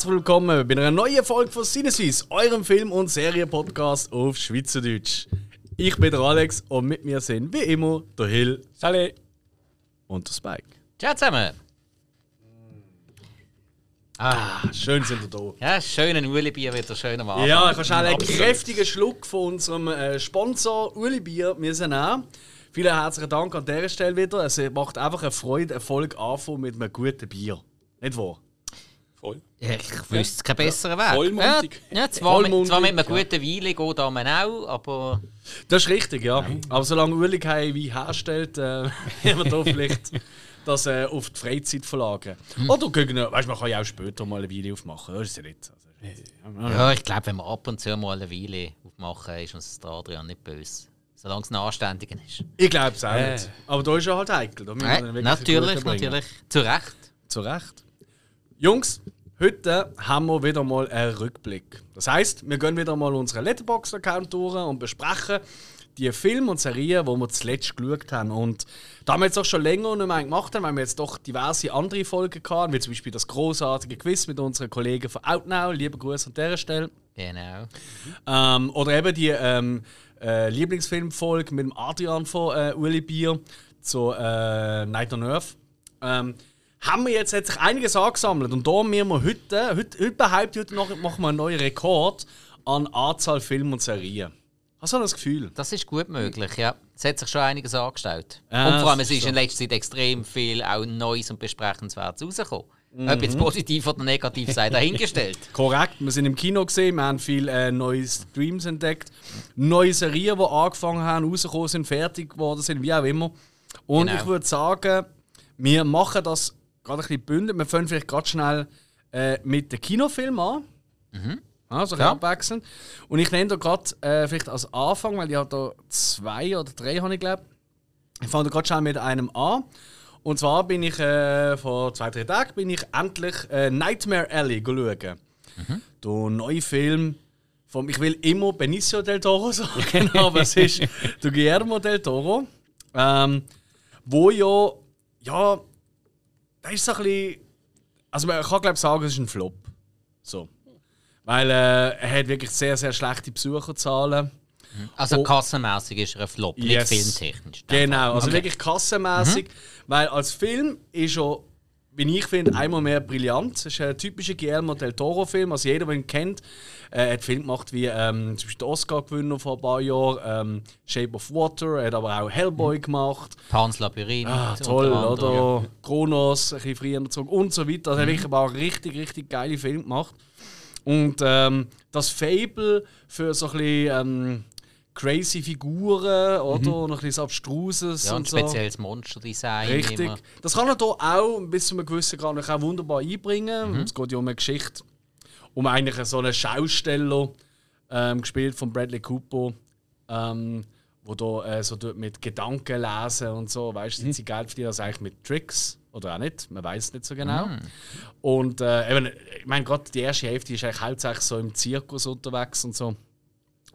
Herzlich willkommen bei einer neuen Folge von Sinneswiss, eurem Film- und Serienpodcast auf Schweizerdeutsch. Ich bin der Alex und mit mir sind wie immer der Hill Salut. und der Spike. Ciao zusammen. Ah, schön sind wir Ja, schönen Uli-Bier wieder, schön am da. Abend. Ja, ich habe schnell einen kräftigen Schluck von unserem äh, Sponsor Uli Bier müssen nehmen. Vielen herzlichen Dank an dieser Stelle wieder. Es macht einfach eine Freude, Erfolg anfangen mit einem guten Bier. Nicht wahr? Voll. Ja, ich wüsste keinen besseren Weg. Vollmundig. Ja, ja zwar, mit, Vollmundig, zwar mit einem guten Weile geht da man auch, aber Das ist richtig, ja. Aber solange Uli kein Wein herstellt, äh, wir da vielleicht das äh, auf die Freizeit verlagern. Oder gegen, weißt, man kann ja auch später mal eine Weile aufmachen. Das ist ja nicht. Also, ja, ich glaube, wenn wir ab und zu mal eine Weile aufmachen, ist uns der Adrian nicht böse. Solange es ein anständiger ist. Ich glaube es auch nicht. Aber da ist er halt heikel. Da Äh, natürlich, natürlich. Zu Recht. Zu Recht. Jungs, heute haben wir wieder mal einen Rückblick. Das heißt, wir gehen wieder mal unseren Letterboxd-Account durch und besprechen die Filme und Serien, die wir zuletzt geschaut haben. Und da wir jetzt auch schon länger nicht mehr gemacht haben, weil wir jetzt doch diverse andere Folgen hatten, wie zum Beispiel das großartige Quiz mit unseren Kollegen von Outnow. Liebe Grüße an dieser Stelle. Genau. Ähm, oder eben die ähm, äh, Lieblingsfilmfolge mit dem Adrian von äh, Uli Bier zu äh, Night on Earth. Ähm, haben wir jetzt hat sich einiges angesammelt und da wir heute, heute, ich, heute noch, machen wir einen neuen Rekord an Anzahl Filme und Serien. Hast du das Gefühl? Das ist gut möglich, ja. Es hat sich schon einiges angestellt. Ja, und vor allem, es ist in letzter Zeit extrem viel auch Neues und Besprechenswertes rausgekommen. Ob jetzt positiv oder negativ sei, dahingestellt. Korrekt, wir sind im Kino gesehen, wir haben viele äh, neue Streams entdeckt, neue Serien, die angefangen haben, rausgekommen sind, fertig geworden sind, wie auch immer. Und Genau. ich würde sagen, wir machen das gerade ein bisschen bündelt. Wir fangen vielleicht gerade schnell äh, mit dem Kinofilm an. Also Ja. abwechselnd. Und ich nenne da gerade äh, vielleicht als Anfang, weil ich habe da zwei oder drei, habe ich glaube. Ich fange gerade schnell mit einem an. Und zwar bin ich äh, vor zwei, drei Tagen bin ich endlich äh, Nightmare Alley schauen. Der neue Film vom, ich will immer Benicio del Toro sagen, aber es ist der Guillermo del Toro. Ähm, wo ja, ja, da ist so ein bisschen, also man kann glaube ich sagen, es ist ein Flop. So. Weil äh, er hat wirklich sehr, sehr schlechte Besucherzahlen. Also Oh. kassenmäßig ist er ein Flop, Yes. nicht filmtechnisch. Genau, also Okay. wirklich kassenmäßig. Weil als Film ist er, wie ich finde, einmal mehr brillant. Es ist ein typischer Guillermo del Toro-Film. Also jeder, der ihn kennt, äh, hat Filme gemacht wie ähm, zum Beispiel der Oscar-Gewinner vor ein paar Jahren, ähm, Shape of Water, er hat aber auch Hellboy gemacht. Pans Labyrinth. Ah, toll, oder? Kronos, ein bisschen früher zurück und so weiter. Also er hat wirklich aber auch richtig, richtig geile Filme gemacht. Und ähm, das Fable für so ein bisschen ähm, crazy Figuren, oder? Und ein bisschen so Abstruses Ja, und so. spezielles Monsterdesign. Richtig. immer. Das kann er hier auch bis zu einem gewissen Grad auch wunderbar einbringen. Mhm. Es geht ja um eine Geschichte, um eigentlich so einen Schausteller, ähm, gespielt von Bradley Cooper, ähm, wo da äh, so mit Gedanken lesen und so, weißt du, Mhm. sind sie geil verdient, also eigentlich mit Tricks oder auch nicht, man weiß nicht so genau. Mhm. Und äh, eben, ich meine, gerade die erste Hälfte ist eigentlich hauptsächlich so im Zirkus unterwegs und so.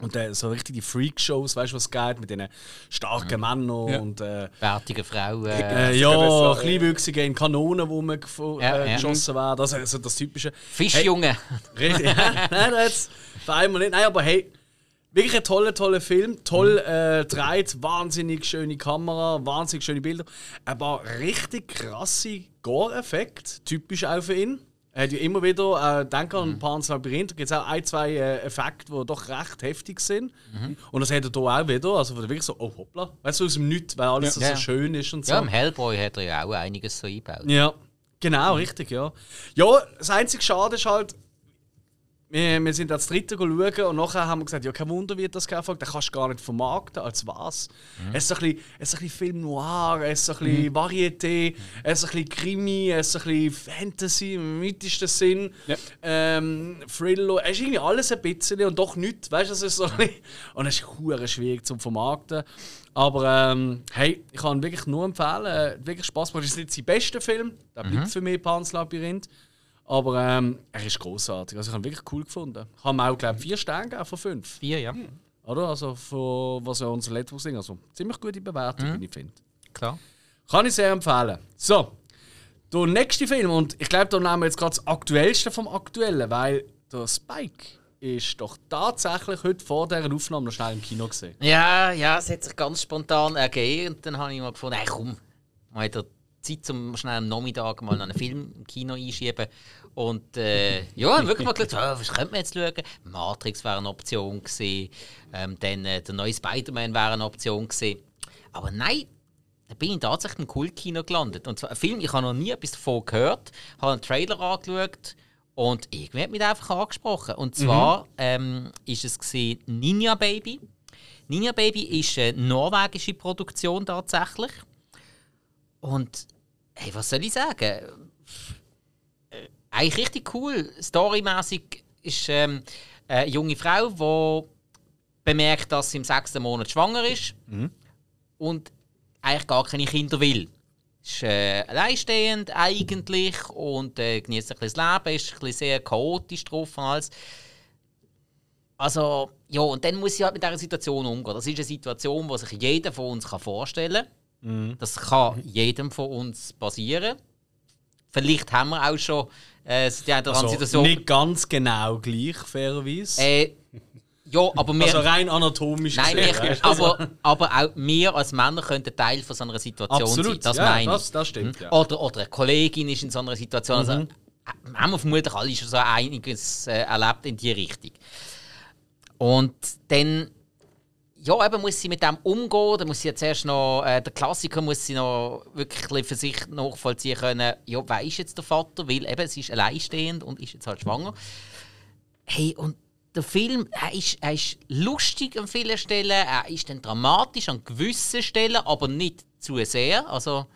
Und äh, so richtig die Freak-Shows, weißt du, was es geht, mit diesen starken Männern Ja. und äh, Bärtige Frauen. äh, ja, es war- kleinwüchsige in Kanonen, wo man gefo- Ja, äh, ja. geschossen werden. Das ist also das typische. Fischjunge. Richtig. Nein, das für einmal nicht. Nein, aber hey, wirklich ein toller, toller Film. Toll äh, gedreht, wahnsinnig schöne Kamera, wahnsinnig schöne Bilder. Ein paar richtig krasse Gore-Effekte, typisch auch für ihn. Er hat ja immer wieder, äh, denk an Pan's Labyrinth, da gibt es auch ein, zwei äh, Effekte, die doch recht heftig sind. Und das hat er hier auch wieder. Also wo du wirklich so, oh hoppla, weißt du, aus dem Nichts, weil alles Ja. so schön ist und so. Ja, im Hellboy hat er ja auch einiges so eingebaut. Ja, genau, richtig, ja. Ja, das einzige Schade ist halt, wir, wir sind als Dritte schauen und nachher haben wir gesagt, ja, kein Wunder wird das Erfolg, den kannst du gar nicht vermarkten, als was. Es ist ein bisschen, es ist so ein bisschen Film Noir, es ist ein bisschen Varieté, es ist ein bisschen Krimi, es ist ein bisschen Fantasy im weitesten Sinn, Ja. ähm, Thriller, es ist irgendwie alles ein bisschen und doch nichts, weißt du, es ist so ein bisschen, und es ist schwierig zum vermarkten. Aber ähm, hey, ich kann wirklich nur empfehlen, äh, hat wirklich Spaß gemacht. Es ist nicht sein bester Film, der bleibt für mich Pan's Labyrinth. Aber ähm, er ist großartig. Also ich habe ihn wirklich cool gefunden. Ich habe auch, glaube vier Sterne von fünf. Vier, ja. Oder? Also, von, was ja unser Letterboxd sind. Also ziemlich gute Bewertung, wie ich finde. Klar. Kann ich sehr empfehlen. So, Der nächste Film, und ich glaube, da nehmen wir jetzt gerade das Aktuellste vom Aktuellen, weil der Spike ist doch tatsächlich heute vor dieser Aufnahme noch schnell im Kino gesehen. Ja, ja, es hat sich ganz spontan ergeben. Und dann habe ich mal gefunden, hey, komm, mal Zeit, um schnell am Nachmittag mal einen Film im Kino einschieben. Und äh, ja, wirklich mal gedacht, oh, was könnte man jetzt schauen? Matrix wäre eine Option gewesen. Ähm, dann äh, der neue Spider-Man wäre eine Option gewesen. Aber nein, da bin ich tatsächlich im Kultkino gelandet. Und zwar ein Film, ich habe noch nie etwas davon gehört, habe einen Trailer angeschaut und irgendwie hat mich einfach angesprochen. Und zwar mhm. ähm, ist es gewesen, Ninja Baby. Ninja Baby ist eine norwegische Produktion tatsächlich. Und hey, was soll ich sagen? Äh, eigentlich richtig cool. Storymäßig ist ähm, eine junge Frau, die bemerkt, dass sie im sechsten Monat schwanger ist mhm. und eigentlich gar keine Kinder will. Ist äh, alleinstehend eigentlich und äh, genießt ein bisschen das Leben, ist ein bisschen sehr chaotisch drauf und alles. Also, ja, und dann muss sie halt mit dieser Situation umgehen. Das ist eine Situation, die sich jeder von uns vorstellen kann. Mhm. Das kann jedem von uns passieren. Vielleicht haben wir auch schon äh, die eine also, Situation. Nicht ganz genau gleich, fairerweise. Äh, ja, aber wir, also rein anatomisch nein, gesehen, wir, aber, aber auch wir als Männer könnten Teil von so einer Situation Absolut, sein. Das ja, meine das, das stimmt. Ja. Oder, oder eine Kollegin ist in so einer Situation. Also, mhm. Also, haben wir vermutlich alle schon so einiges äh, erlebt in die Richtung. Und dann ja, eben muss sie mit dem umgehen. Dann muss sie jetzt erst noch, äh, der Klassiker muss sie noch wirklich für sich nachvollziehen können, ja, wer ist jetzt der Vater? Weil eben, sie ist alleinstehend und ist jetzt halt schwanger. Hey, und der Film, er ist, er ist lustig an vielen Stellen, er ist dann dramatisch an gewissen Stellen, aber nicht zu sehr. Also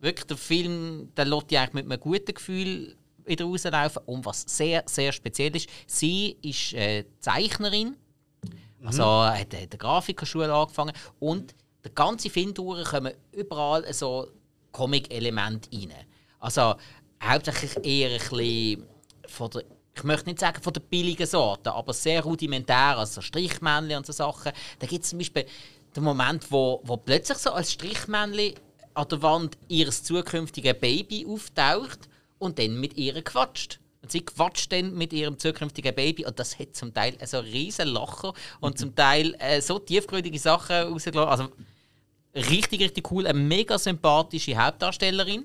wirklich, der Film, der lässt eigentlich mit einem guten Gefühl wieder rauslaufen. Und was sehr, sehr speziell ist, sie ist äh, Zeichnerin also hat, hat eine Grafikerschule angefangen und der ganze Film kommen überall so Comic-Elemente rein. Also hauptsächlich eher ein bisschen von der ich möchte nicht sagen von der billigen Sorte, aber sehr rudimentär, also Strichmännchen und so Sachen. Da gibt es zum Beispiel den Moment, wo, wo plötzlich so als Strichmännchen an der Wand ihres zukünftigen Baby auftaucht und dann mit ihr quatscht. Sie quatscht dann mit ihrem zukünftigen Baby und das hat zum Teil so riesen Lacher und zum Teil äh, so tiefgründige Sachen rausgelassen. Also richtig, richtig cool. Eine mega sympathische Hauptdarstellerin.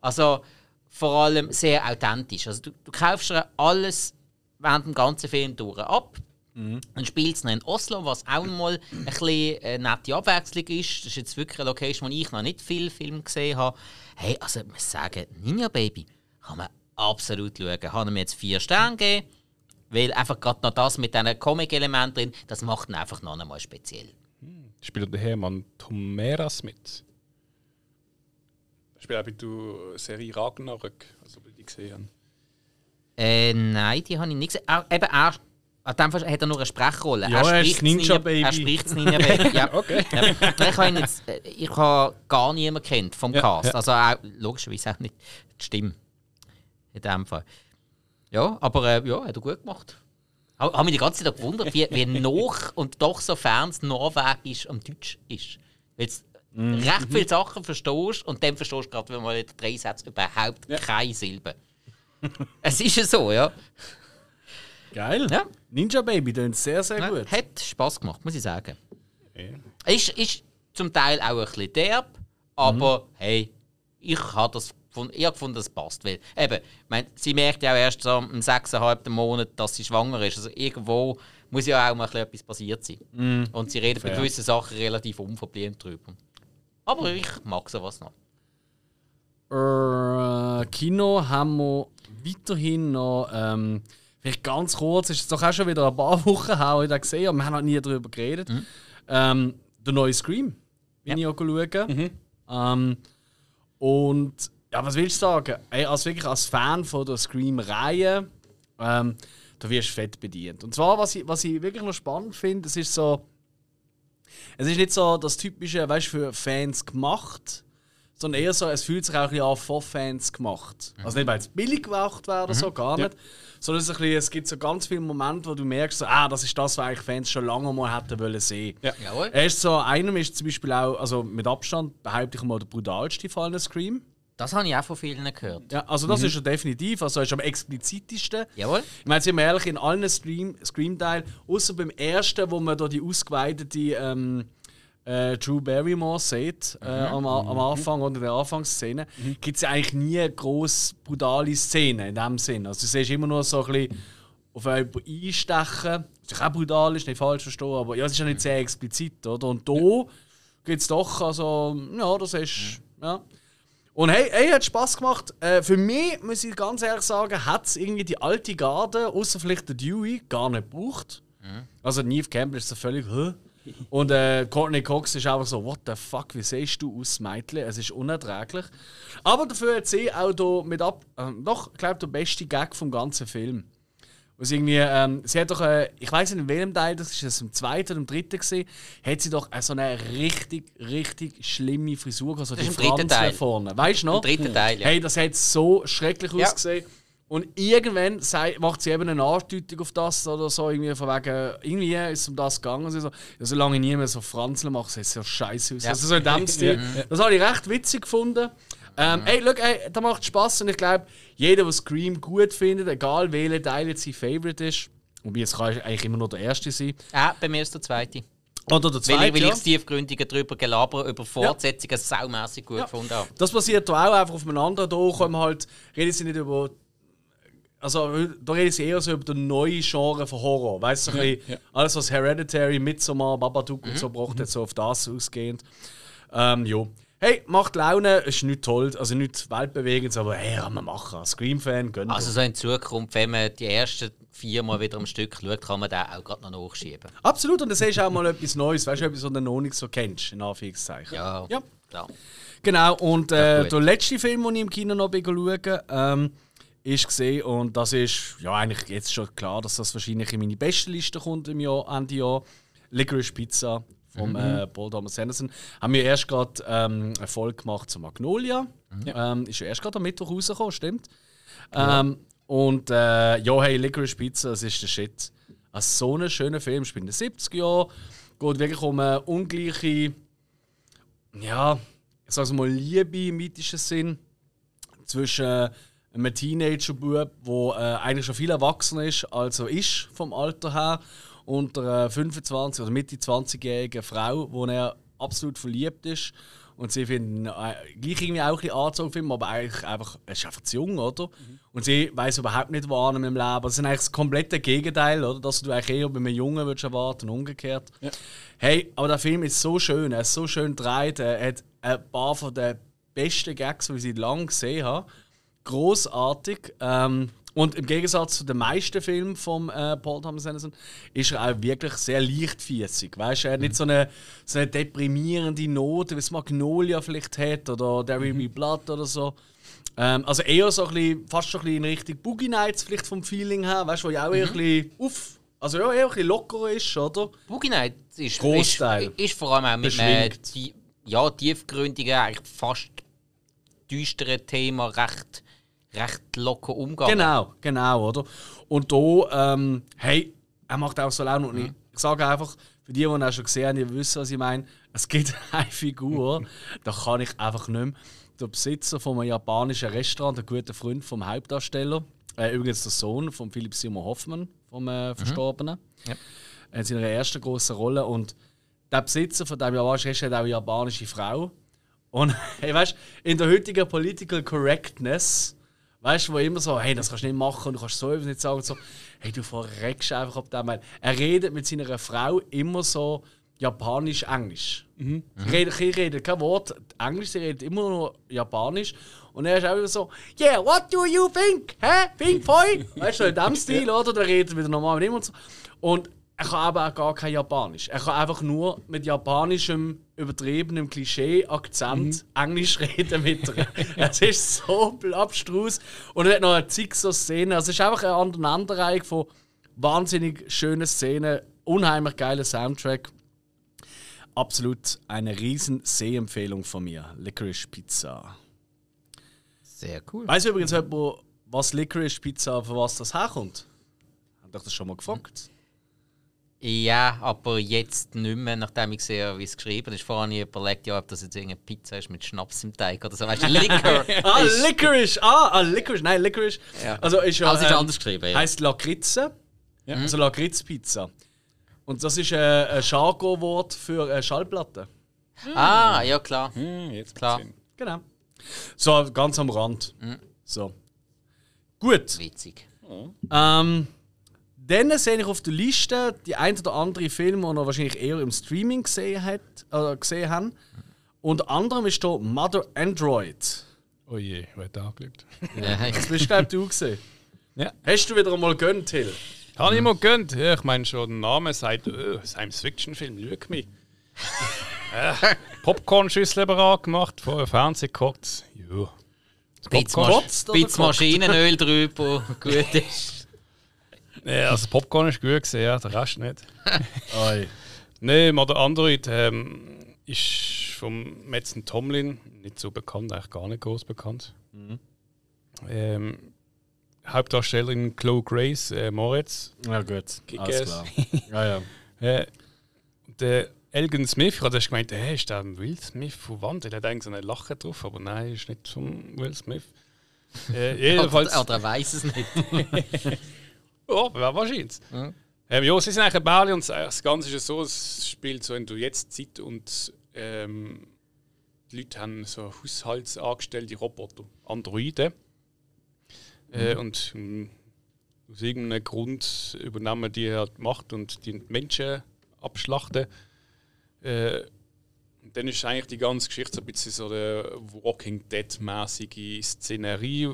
Also vor allem sehr authentisch. Also du, du kaufst ihr alles während dem ganzen Film durch ab. Mhm. Dann spielt es in Oslo, was auch mal ein bisschen eine nette Abwechslung ist. Das ist jetzt wirklich eine Location, wo ich noch nicht viel Film gesehen habe. Hey, also ich muss sagen, Ninja Baby kann man absolut schauen. Ich habe ihm jetzt vier Sterne gegeben, weil einfach gerade noch das mit diesen Comic-Elementen drin, das macht ihn einfach noch einmal speziell. Hm. Spielt der Hermann Tomeras mit? Spielt auch bei der Serie Ragnarök, also die gesehen haben. Äh, nein, die habe ich nicht gesehen. Ah, eben, er, an dem Fall hat er nur eine Sprechrolle. Ja, er, spricht Ninja Baby. Er spricht Ninja Baby. ja. okay. Ja. Ich habe jetzt, äh, ich habe gar niemanden kennt vom Cast. Ja. Also auch, logischerweise auch nicht die Stimme in dem Fall. Ja, aber äh, ja, hat er gut gemacht. Ich habe mich die ganze Zeit gewundert, wie, wie noch und doch so fern das Norwegisch am Deutsch ist. Weil mm. recht viele Sachen verstehst und dann verstehst du gerade, wenn man in drei Sätze überhaupt ja. keine Silbe. es ist ja so, ja. Geil. Ja. Ninja Baby, klingt sehr, sehr ja, gut. Hat Spass gemacht, muss ich sagen. Ja. Ist, ist zum Teil auch ein bisschen derb, aber mhm. hey, ich habe das gefunden, ich habe gefunden, das passt. Weil, eben, mein, sie merkt ja auch erst so im sechseinhalb Monat, dass sie schwanger ist. Also irgendwo muss ja auch mal etwas passiert sein. Mm. Und sie reden bei gewissen Sachen relativ unverblümt drüber. Aber ich mag sowas noch. Äh, Kino haben wir weiterhin noch. Ähm, vielleicht ganz kurz, ist es doch auch schon wieder ein paar Wochen her, ich gesehen aber wir haben noch nie darüber geredet. Mhm. Ähm, der neue Scream bin ja. ich auch schauen. Mhm. Ähm, und ja, was willst du sagen? Ey, als wirklich als Fan von der Scream-Reihe, ähm, da wirst du fett bedient. Und zwar, was ich, was ich wirklich noch spannend finde, es ist so. Es ist nicht so das typische, weißt du, für Fans gemacht, sondern eher so, es fühlt sich auch ein bisschen an von Fans gemacht. Mhm. Also nicht, weil es billig gemacht wäre oder mhm. so, gar nicht. Ja. Sondern es, bisschen, es, gibt so ganz viele Momente, wo du merkst, so, ah, das ist das, was eigentlich Fans schon lange mal hätten wollen sehen. Ja. Er ist so, einem ist zum Beispiel auch, also mit Abstand behaupte ich mal, der brutalste Fall Scream. Das habe ich auch von vielen gehört. Ja, also das ist ja definitiv, also ist am explizitesten. Jawohl. Ich meine, sind wir ehrlich, in allen Scream-Teilen, außer beim ersten, wo man da die ausgeweitete ähm, äh, Drew Barrymore sieht, äh, am, am Anfang oder in der Anfangsszene, gibt es ja eigentlich nie eine grosse, brutale Szene in dem Sinn. Also du siehst immer nur so ein bisschen auf jemanden einstechen, was auch brutal ist, nicht falsch verstehen, aber ja, es ist ja nicht sehr explizit, oder? Und da gibt es doch, also, ja, das ist, ja. Und hey, hey, hat Spaß gemacht. Äh, für mich, muss ich ganz ehrlich sagen, hat es irgendwie die alte Garde, außer vielleicht der Dewey, gar nicht gebraucht. Also Neve Campbell ist so völlig, Hä? Und äh, Courtney Cox ist einfach so, what the fuck, wie siehst du aus, Mädchen? Es ist unerträglich. Aber dafür hat sie auch da mit ab, äh, doch, ich glaube, der beste Gag vom ganzen Film. Was irgendwie, ähm, sie hat doch, äh, ich weiß nicht in welchem Teil, das ist das im zweiten oder im dritten gesehen, hat sie doch äh, so eine richtig, richtig schlimme Frisur gehabt, so Das die Teil. vorne. Weißt du noch? Im dritten Teil, ja. Hey, das hat so schrecklich Ja. ausgesehen. Und irgendwann sei, macht sie eben eine Andeutung auf das oder so, irgendwie von wegen, irgendwie ist es um das gegangen. Und sie so, ja, solange ich nie mehr so Franzeln mache, sieht es ja scheiße aus. Ja. Also so in dem Stil. Das habe ich recht witzig gefunden. Ähm, ey, look, ey, das macht Spaß und ich glaube, jeder, der Scream gut findet, egal welcher Teil jetzt sein Favorite ist, wobei es kann eigentlich immer nur der erste sein, Ah, bei mir ist der zweite. oder der Weil, zweite. ich- weil ja. ich das tiefgründige drüber gelabert über Fortsetzungen saumässig gut Ja. gefunden habe. Das passiert da auch einfach auf einem anderen. Da kommen halt, reden sie nicht über. Also, da reden sie eher so über den neuen Genre von Horror. Weißt du, so ein bisschen alles, was Hereditary, Midsommar, Babadook und so braucht, jetzt so auf das ausgehend. Ähm, jo. Hey, macht Laune, ist nicht toll, also nicht weltbewegend, aber hey, kann man machen. Scream-Fan, gönnt Also so in Zukunft, wenn man die ersten vier Mal wieder am Stück schaut, kann man den auch gerade noch nachschieben. Absolut, und dann siehst du auch mal etwas Neues, weißt du, etwas, was du noch nicht so kennst, in Anführungszeichen. Ja, Ja. klar. Genau, und äh, gut. der letzte Film, den ich im Kino noch schauen ähm, ist gesehen und das ist ja eigentlich jetzt schon klar, dass das wahrscheinlich in meine beste Liste kommt im Jahr, Ende Jahr. Licorice Pizza vom äh, Paul Thomas Anderson. Haben wir erst gerade ähm, eine Folge gemacht zu Magnolia. Ähm, ist ja erst gerade am Mittwoch rausgekommen, stimmt. Ähm, und äh, ja, hey, Licorice Pizza, das ist der Shit. Also so ein schöner Film, spielt in den 70er Jahren. Geht wirklich um eine ungleiche ja, ich sage mal, Liebe im mythischen Sinn zwischen einem Teenager-Bub, der äh, eigentlich schon viel erwachsener ist, als er ist vom Alter her, und einer 25- oder Mitte 20-jährigen Frau, wo er absolut verliebt ist. Und sie finden äh, gleich irgendwie auch ein bisschen angezogen, finden, aber eigentlich einfach, er ist einfach zu jung, oder? Und sie weiß überhaupt nicht, was mit dem Leben. Das ist eigentlich das komplette Gegenteil, oder? Dass du eigentlich eher bei einem Jungen würdest erwarten und umgekehrt. Hey, aber der Film ist so schön, er ist so schön gedreht, er hat ein paar von den besten Gags, die ich seit langem gesehen habe. Großartig. Ähm, und im Gegensatz zu den meisten Filmen von äh, Paul Thomas Anderson ist er auch wirklich sehr leichtfiesig. Weißt du, er hat nicht so eine, so eine deprimierende Note, wie es Magnolia vielleicht hat oder There Will Be Blood oder so. Ähm, also eher so ein bisschen, fast schon ein bisschen in Richtung Boogie Nights vielleicht vom Feeling her, weißt du, wo ja auch eher ein bisschen auf, also ja, eher ein bisschen lockerer ist, oder? Boogie Night ist, ist, Großteil. ist vor allem auch mit einem ja, tiefgründigen, eigentlich fast düsteren Thema recht, recht locker umgegangen. Genau, genau, oder? Und da, ähm, hey, er macht auch so Laune. Und ich, ich sage einfach, für die, die ihn auch schon gesehen haben, die wissen, was ich meine, es gibt eine Figur, da kann ich einfach nicht mehr. Der Besitzer von einem japanischen Restaurant, ein guter Freund vom Hauptdarsteller, äh, übrigens der Sohn von Philipp Simon Hoffmann, vom äh, Verstorbenen, Ja. in seiner ersten großen Rolle. Und der Besitzer von dem japanischen Restaurant hat auch eine japanische Frau. Und hey, weißt in der heutigen Political Correctness, weißt du, wo immer so, hey, das kannst du nicht machen, du kannst so etwas nicht sagen, und so, hey, du verreckst einfach ab dem. Er redet mit seiner Frau immer so japanisch-englisch. Mhm. Sie redet, redet kein Wort Englisch, sie redet immer nur Japanisch. Und er ist auch immer so, yeah, what do you think? Hä? Pink Boy? Weißt du, in dem Stil, oder? Der redet wieder normal mit ihm und so. Und er kann aber auch gar kein Japanisch. Er kann einfach nur mit japanischem, übertriebenem Klischee-Akzent Englisch reden mit ihr. es ist so abstrus. Und er hat noch eine zig so Szenen. Also es ist einfach eine Aneinanderreihung von wahnsinnig schönen Szenen, unheimlich geiler Soundtrack. Absolut eine riesen Sehempfehlung von mir. Licorice Pizza. Sehr cool. Weißt du übrigens, jemand, was Licorice Pizza, von was das herkommt? Habt ihr das schon mal gefragt? Ja, aber jetzt nicht mehr, nachdem ich sehe, wie es geschrieben ist. Vorher habe ich überlegt, ja, ob das jetzt irgendeine Pizza ist mit Schnaps im Teig oder so. Weißt du, Likör. Ah, ist- Licorice! Ah, ah, Licorice, nein, Licorice. Ja. Also ist ja. Also ist ähm, anders geschrieben, ja. Heißt Lakritze. Also Lakritzpizza. Und das ist äh, ein Jargon-Wort für äh, Schallplatte. Ah, ja klar. Hm, jetzt Klar. Genau. So, ganz am Rand. Mhm. So. Gut. Witzig. Ähm, dann sehe ich auf der Liste die ein oder andere Filme, die ihr wahrscheinlich eher im Streaming gesehen, hat, äh, gesehen haben. Unter anderem ist hier Mother Android. Oh je, wer hat da angeschaut? Ja, ich- Das bist, glaube ich, du gesehen. Ja. Hast du wieder einmal gönnt, Till? Habe ich mal gegönnt. Ja, ich meine schon, der Name sagt, oh, Science-Fiction-Film, schau mich. äh, Popcorn-Schüssel eben angemacht, vor dem Fernsehen geguckt. Ja. Das Popcorn, oder Bisschen Maschinenöl drüber, gut ist. Ja, also das Popcorn ist gut gesehen, ja, der Rest nicht. Nein, Mother Android ähm, ist vom Metzen Tomlin, nicht so bekannt, eigentlich gar nicht groß bekannt. Ähm, Hauptdarstellerin Chloe Grace äh, Moritz. Ja, gut. Alles klar. Ja, ja. Äh, der Elgin Smith, ich habe gemeint, hey, ist der Will Smith von wann? Der hat eigentlich so eine Lache drauf, aber nein, ist nicht von Will Smith. Äh, jedenfalls. Oder, oder er weiß es nicht. Ja, wer wahrscheinlich. Mhm. Ähm, ja, sie sind eigentlich ein Bärli und das Ganze ist ja so, es spielt so in der Jetztzeit und ähm, die Leute haben so haushaltsangestellte Roboter, Androiden. Äh, und ähm, aus irgendeinem Grund übernehmen die halt Macht und die Menschen abschlachten. Äh, und dann ist eigentlich die ganze Geschichte so ein bisschen so eine Walking Dead-mäßige Szenerie,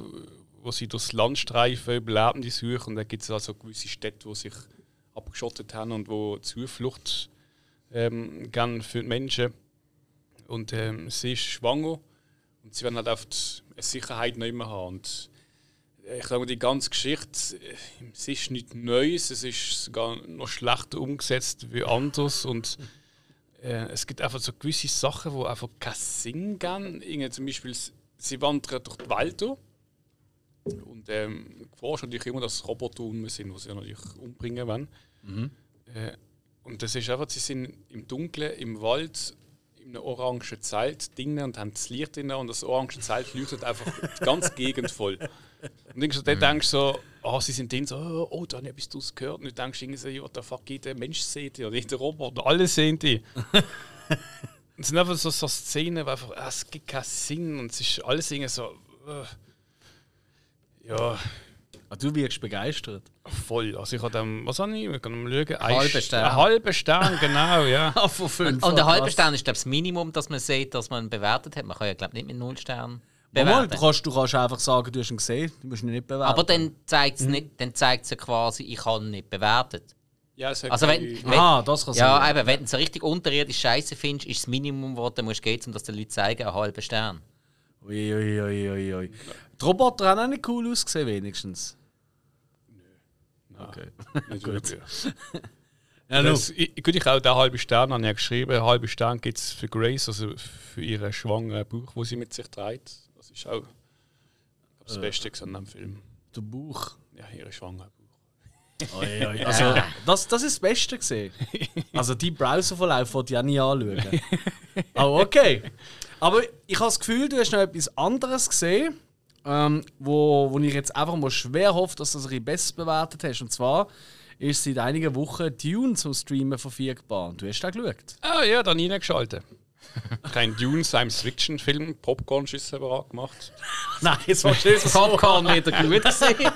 wo sie durchs Land streifen, Überlebende suchen. Und dann gibt es also gewisse Städte, die sich abgeschottet haben und wo Zuflucht ähm, gern für die Menschen. Und ähm, sie ist schwanger und sie werden halt auf die Sicherheit nicht mehr haben. Und äh, ich glaube, die ganze Geschichte, äh, es ist nicht Neues, es ist sogar noch schlechter umgesetzt wie anders. Und äh, es gibt einfach so gewisse Sachen, die einfach keinen Sinn geben. Zum Beispiel, sie wandern durch die durch. Und ähm, Gefahr ist natürlich immer, dass Roboter um sind, die sie natürlich umbringen wollen. Äh, und das ist einfach, sie sind im Dunkeln, im Wald, in einem orangen Zelt drinnen und haben das Licht drin und das orange Zelt leuchtet einfach die ganze Gegend voll. Und denkst du, dann denkst du so, ah, sie sind drin so, oh, oh da habe ich etwas draus gehört. Und du denkst irgendwie so, ja, what the fuck, jeder Mensch sieht die oder jeder Roboter, alle sehen die. es sind einfach so, so Szenen, wo einfach, ah, es gibt keinen Sinn und es ist alles irgendwie so, äh, ja, Ah, du wirkst begeistert. voll. Also ich habe dann, was habe ich, wir können mal schauen, ein Halben St- Stern. Ein halber Stern, genau, ja. Ah, von fünf. Und der ah, halbe krass. Stern ist glaube ich, das Minimum, das man sieht, dass man bewertet hat. Man kann ja glaube nicht mit null Sternen Mal, bewerten. du, kannst, du kannst einfach sagen, du hast ihn gesehen, du musst ihn nicht bewerten. Aber dann zeigt es nicht, dann zeigt ja quasi, ich habe ihn nicht bewertet. ja es hat Also wenn, wenn, ah, das kann ja, sein. eben, wenn du so richtig unterirdisch Scheiße findest, ist das Minimum, was du musst gehen, um das den Leuten zu zeigen, einen halben Stern. Ui, ui, ui, ui, ui. Die Roboter haben auch nicht cool ausgesehen, wenigstens. Okay. Nicht Gut. Ja. Das, ich, gut, ich auch den halben Stern habe ich ja geschrieben. Einen halben Stern gibt es für Grace, also für ihren schwangeren Bauch, wo sie mit sich trägt. Das ist auch das Beste an dem Film. Der Bauch. Ja, ihre schwangere Bauch. Also, das, das ist das Beste gesehen. Also die Browserverlauf wollte ich auch nie anschauen. Oh, okay. Aber ich habe das Gefühl, du hast noch etwas anderes gesehen, ähm, wo, wo ich jetzt einfach mal schwer hoffe, dass du bisschen besser bewertet hast. Und zwar ist seit einigen Wochen Dune zum Streamen verfügbar. Und du hast da geschaut. Ah ja, dann reingeschaltet. Kein Dune Science-Fiction-Film, Popcorn-Schüsse aber gemacht. Nein, jetzt war schön. Popcorn wieder gut gesehen.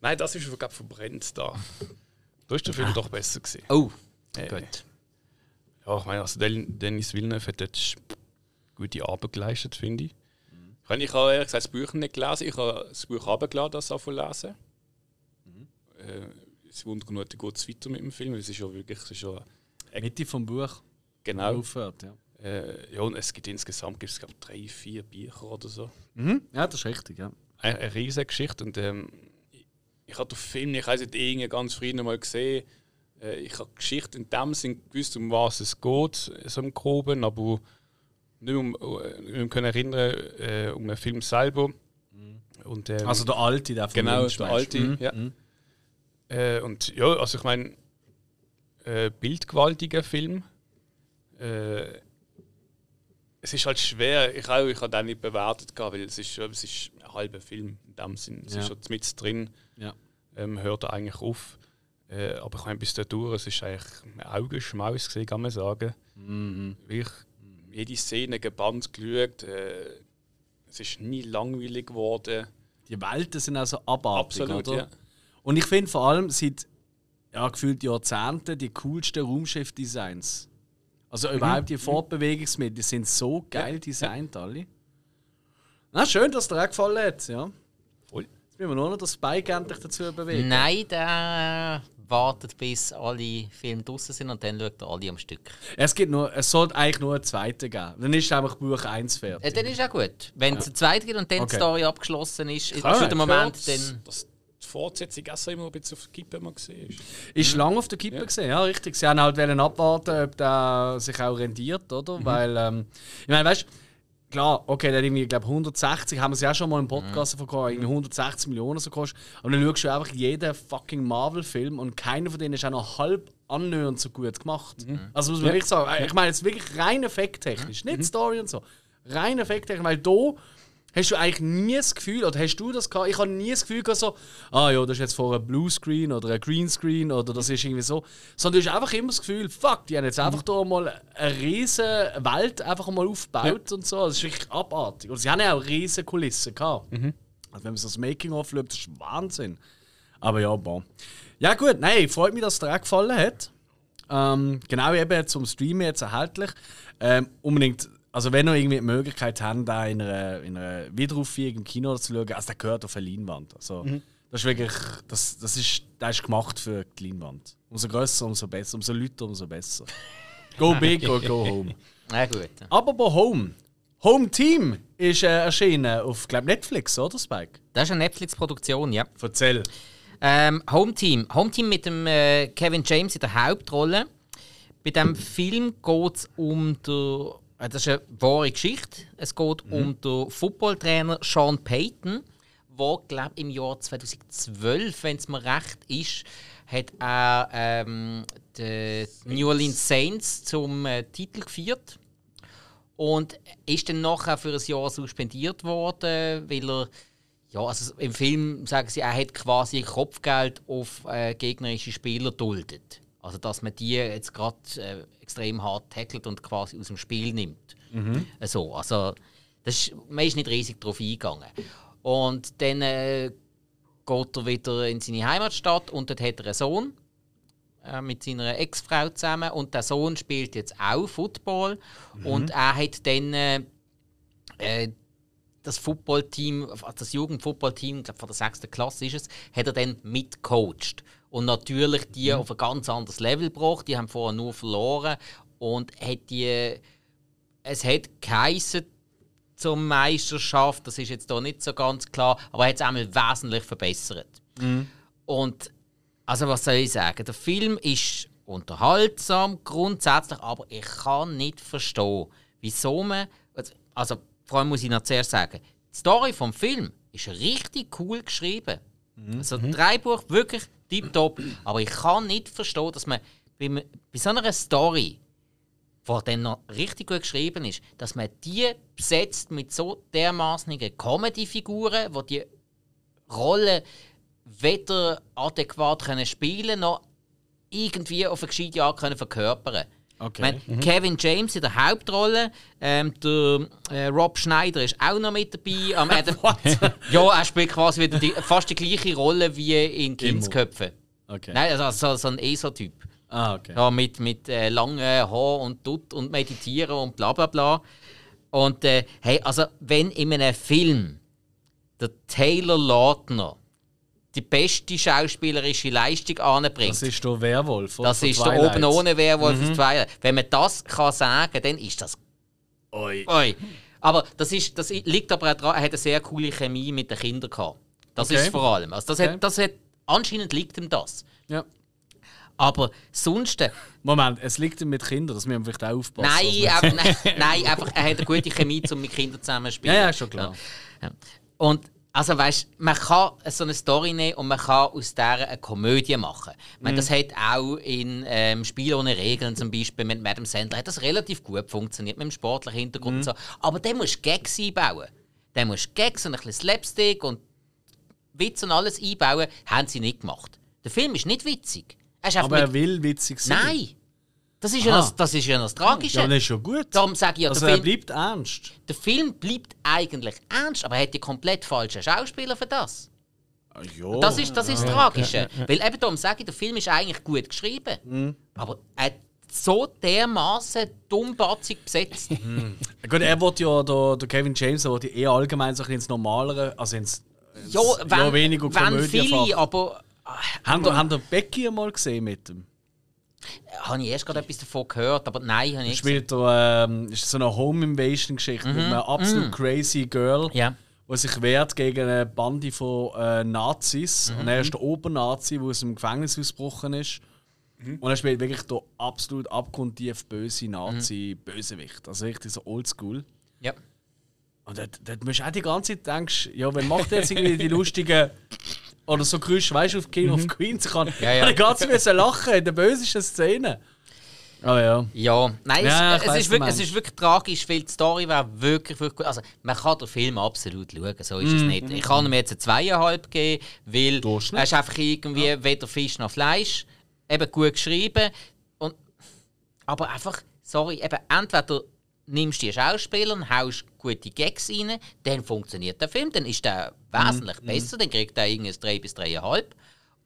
Nein, das ist glaub, verbrennt da. Da ist der Film doch besser gewesen. Oh, Äh, gut. Ja, ich meine, also Den- Dennis Villeneuve hat dort gute Arbeit geleistet, finde ich. Ich, meine, ich habe ehrlich gesagt das Buch nicht gelesen. Ich habe das Buch runtergeladen, das auch lesen. Äh, es wundert nur, wie geht es weiter mit dem Film. Es ist ja wirklich es ist ja, Mitte vom Buch genau. aufhört, ja. Äh, ja, und es gibt insgesamt gibt's, glaub, drei, vier Bücher oder so. Mhm. Ja, das ist richtig, ja. Eine, eine riesige Geschichte. Und, ähm, ich, ich habe den Film, ich habe irgendwie ganz früh noch mal gesehen. Äh, ich habe die Geschichte in dem Sinn gewusst, um was es geht, so im Groben, aber nicht um, äh, nicht mehr können erinnern äh, um den Film selber. Und, ähm, Also der alte, der von Genau, Lynch, der alte, Mhm. ja. Mhm. Äh, und ja, also ich meine, äh, bildgewaltiger Film. Äh, es ist halt schwer, ich auch, ich habe den nicht bewertet, weil es ist, es ist ein halber Film in dem Sinn. Es Ja. ist schon mit drin, Ja. ähm, hört er eigentlich auf. Äh, aber ich meine, bis da durch, es ist eigentlich ein Augenschmaus gewesen, kann man sagen. Mhm. Wirklich jede Szene gebannt geschaut. Äh, es ist nie langweilig geworden. Die Welten sind also abartig, Absolut, oder? ja. Und ich finde vor allem seit ja, gefühlt Jahrzehnten die coolsten Raumschiff-Designs. Also Mhm. überhaupt die Fortbewegungsmittel, die sind so geil designt alle. Na, schön, dass dir auch gefallen hat, ja. Voll. Jetzt müssen wir nur noch das Spike endlich dazu bewegen. Nein, der wartet bis alle Filme draußen sind und dann schaut er alle am Stück. Es, gibt nur, es sollte eigentlich nur einen zweiten geben. Dann ist einfach Buch 1 fertig. Äh, dann ist auch gut. Wenn es eine zweite gibt und dann Okay. die Story abgeschlossen ist, ist Alright. schon der Moment, dann. Dass die Fortsetzung auch so immer ein bisschen auf die Kippe mal gesehen ist. Ist lange auf der Kippe Ja. gesehen, ja, richtig. Sie haben halt wollen abwarten, ob der sich auch rendiert, oder? Weil, ähm, ich meine, weißt du, klar, okay, der hat irgendwie, glaube 160, haben wir es ja schon mal im Podcast davon gehabt, irgendwie 160 Millionen so kostet. Aber dann schaust du einfach jeden fucking Marvel-Film und keiner von denen ist auch noch halb annähernd so gut gemacht. Also muss man Ja. wirklich sagen, ich meine jetzt wirklich rein effekttechnisch, nicht Story und so. Rein effekttechnisch, weil da hast du eigentlich nie das Gefühl, oder hast du das gehabt? Ich habe nie das Gefühl gehabt, so, ah ja, das ist jetzt vor einem Bluescreen oder ein Greenscreen oder das ist irgendwie so. Sondern du hast einfach immer das Gefühl, fuck, die haben jetzt einfach da mal eine riesige Welt einfach mal aufgebaut und so. Das ist wirklich abartig. Und sie haben ja auch riesige Kulissen gehabt. Also wenn man so das Making-of schaut, das ist Wahnsinn. Aber ja, bon. Ja gut, nein, freut mich, dass es dir auch gefallen hat. Ähm, genau eben zum Streamen jetzt erhältlich. Ähm, unbedingt, also wenn ihr irgendwie die Möglichkeit habt, da in einer, in einer Wiederaufführung im Kino zu schauen, also der gehört auf eine Leinwand. Also, Das ist wirklich, das, das ist, das ist gemacht für die Leinwand. Umso grösser, umso besser, umso lauter, umso besser. Go big or go home. Na gut. Apropos Home. Home Team ist äh, erschienen auf, glaube Netflix, oder Spike? Das ist eine Netflix-Produktion, ja. Erzähl. Ähm, Home Team. Home Team mit dem äh, Kevin James in der Hauptrolle. Bei diesem Film geht es um den. Äh, das ist eine wahre Geschichte. Es geht um den Footballtrainer Sean Payton, der, glaube im Jahr 2012, wenn es mir recht ist, hat er ähm, die New Orleans Saints zum äh, Titel geführt. Und ist dann nachher für ein Jahr suspendiert worden, weil er, ja, also im Film sagen sie, er hat quasi Kopfgeld auf äh, gegnerische Spieler duldet. Also, dass man die jetzt gerade äh, extrem hart tackelt und quasi aus dem Spiel nimmt. Äh, So, also, das ist, man ist nicht riesig darauf eingegangen. Und dann äh, geht er wieder in seine Heimatstadt und dort hat er einen Sohn äh, mit seiner Ex-Frau zusammen. Und der Sohn spielt jetzt auch Football. Und er hat dann äh, äh, das Footballteam, das Jugendfootballteam, ich glaube von der sechsten Klasse ist es, hat er dann mitcoacht und natürlich die auf ein ganz anderes Level gebracht. Die haben vorher nur verloren und hat die, es hat geheißen zur Meisterschaft, das ist jetzt da nicht so ganz klar, aber er hat es einmal wesentlich verbessert. Und also was soll ich sagen? Der Film ist unterhaltsam grundsätzlich, aber ich kann nicht verstehen, wieso man also vor allem muss ich noch zuerst sagen, die Story vom Film ist richtig cool geschrieben. Also drei Buch wirklich tiptop, aber ich kann nicht verstehen, dass man bei, bei so einer Story die dann noch richtig gut geschrieben ist, dass man die besetzt mit so dermaßenigen Comedy-Figuren, die die Rolle weder adäquat können spielen noch irgendwie auf eine gescheite Art können verkörpern Okay. Meine, Kevin James in der Hauptrolle, ähm, der äh, Rob Schneider ist auch noch mit dabei. Am Adam, ja, er spielt quasi wieder die, fast die gleiche Rolle wie in Kindsköpfen. Okay. Nein, also so, so ein ESO-Typ. Ah, okay. Ja, mit, mit äh, langen Haaren und Dutt und Meditieren und bla bla bla. Und äh, hey, also wenn in einem Film der Taylor Lautner die beste schauspielerische Leistung anbringt, Das ist der Werwolf. oder? das ist der Twilight. oben ohne Werwolf mhm. Twilight. Wenn man das kann sagen, dann ist das. Oi. Oi. Aber das, ist, das liegt aber auch daran, er hat eine sehr coole Chemie mit den Kindern gehabt. Das Okay. ist vor allem. Also das Okay. hat, das hat, anscheinend liegt ihm das. Ja. Aber sonst. äh, Moment, es liegt ihm mit Kindern, das müssen wir vielleicht auch aufpassen. Nein, einfach, nein, nein, einfach, er hat eine gute Chemie, um mit Kindern zusammen zu spielen. Ja, ja, schon klar. Ja. Und Also weißt, man kann so eine Story nehmen und man kann aus der eine Komödie machen. Ich meine, das hat auch in ähm, Spiel ohne Regeln zum Beispiel mit Madame Sandler hat das relativ gut funktioniert mit dem sportlichen Hintergrund und so. Aber dann musst du Gags einbauen. Dann musst du Gags und ein bisschen Slapstick und Witz und alles einbauen. Haben sie nicht gemacht. Der Film ist nicht witzig. Er ist Aber er mit, will witzig sein. Nein! Das ist, ja Ah. das, das ist ja das Tragische. Ja, aber das ist schon gut. Darum sage ich ja, also der er Film, bleibt ernst. der Film bleibt eigentlich ernst, aber er hat die komplett falschen Schauspieler für das. Ah, Ja. Das ist das, ist das Tragische. Weil eben darum sage ich, der Film ist eigentlich gut geschrieben. Mhm. Aber er hat so dermaßen dummbatzig besetzt. Gut, er wird ja, der, der Kevin James, der will ja eh allgemein so ein ins Normalere, also ins, ins ja, wenn, weniger wenn Komödienfach. viele, aber Haben ihr, habt ihr Becky mal gesehen mit dem? Habe ich erst gerade etwas davon gehört, aber nein, habe ich nicht. Spielt er, ähm, ist so eine Home Invasion Geschichte mit einer absolut crazy Girl, Mhm. Ja. die sich wehrt gegen eine Bande von äh, Nazis. Mhm. Und er ist der Obernazi, der aus dem Gefängnis ausgebrochen ist. Und er spielt wirklich der absolut abgrundtief böse Nazi-Bösewicht. Also richtig so oldschool. Ja. Und dort, dort musst du auch die ganze Zeit denken, ja, wenn macht er jetzt irgendwie die lustigen oder so Geräusche, weißt du, auf King of Queens, kann, Mhm. Ja, ja. ganze Zeit müssen lachen in der bösesten Szene. Oh ja. Ja, nein, Ja, es, es, weiss, ist wirklich, es ist wirklich tragisch, weil die Story wäre wirklich, wirklich gut. Also, man kann den Film absolut schauen, so ist es nicht. Ich kann ihm jetzt eine zweieinhalb geben, weil er ist einfach irgendwie weder Fisch noch Fleisch, eben gut geschrieben. Und, aber einfach, sorry, eben entweder nimmst du die Schauspieler und haust gute Gags rein, dann funktioniert der Film, dann ist der wesentlich besser, dann kriegt er irgendein 3 bis 3,5.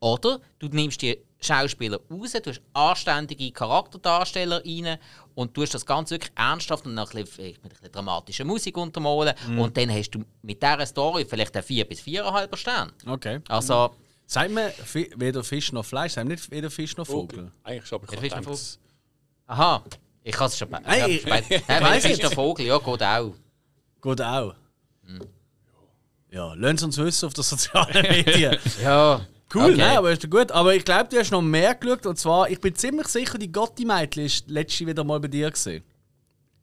Oder du nimmst die Schauspieler raus, du hast anständige Charakterdarsteller rein und du hast das Ganze wirklich ernsthaft und noch ein bisschen, mit ein bisschen dramatischer Musik untermalen. Und dann hast du mit dieser Story vielleicht einen 4 bis 4,5 Stern. Okay. Also, Sagt man weder Fisch noch Fleisch, sagt man nicht weder Fisch noch Vogel? Eigentlich schon, aber ich aha, ich kann es schon ich- ich Nein, weiss Fisch nicht. der Vogel, ja, geht auch. Gut auch. Hm. Ja, lasst uns wissen auf den sozialen Medien. Ja. Cool, Okay. nein, aber ist gut. Aber ich glaube, du hast noch mehr geschaut. Und zwar, ich bin ziemlich sicher, die Gotti-Mädchen ist letzte wieder mal bei dir gesehen.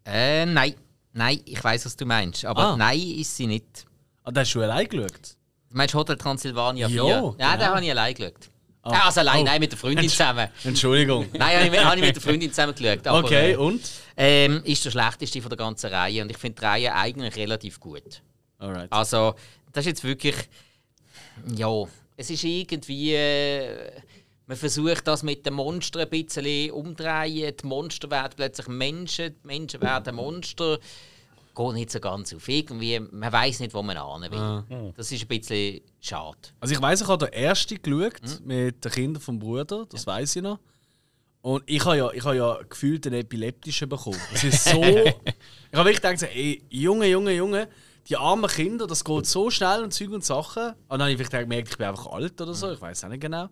Äh, nein. Nein, ich weiß, was du meinst. Aber Ah. nein, ist sie nicht. Ah, da hast du allein geschaut. Du meinst Hotel Transylvania 4? Ja, genau. den habe ich allein geschaut. Ah, also allein, Oh. nein, mit der Freundin zusammen. Entschuldigung. Nein, habe ich, habe ich mit der Freundin zusammen geschaut. Aber, Okay, äh, und? ähm, ist der schlechteste von der ganzen Reihe und ich finde die Reihe eigentlich relativ gut. Alright. Also, das ist jetzt wirklich. Ja, es ist irgendwie. Äh, man versucht das mit den Monstern ein bisschen umdrehen. Die Monster werden plötzlich Menschen, die Menschen werden Monster. Geht nicht so ganz auf. Irgendwie, man weiß nicht, wo man hin will. Das ist ein bisschen schade. Also ich weiß, ich habe den ersten geschaut Hm? mit den Kindern vom Bruder, das weiß ich noch. Und ich habe ja, ich habe ja gefühlt einen epileptischen bekommen. Es ist so. ich habe wirklich gedacht, ey, Junge, Junge, Junge, die armen Kinder, das geht so schnell und Zeug und Sachen. Und dann habe ich vielleicht gemerkt, ich bin einfach alt oder so, ich weiß auch nicht genau.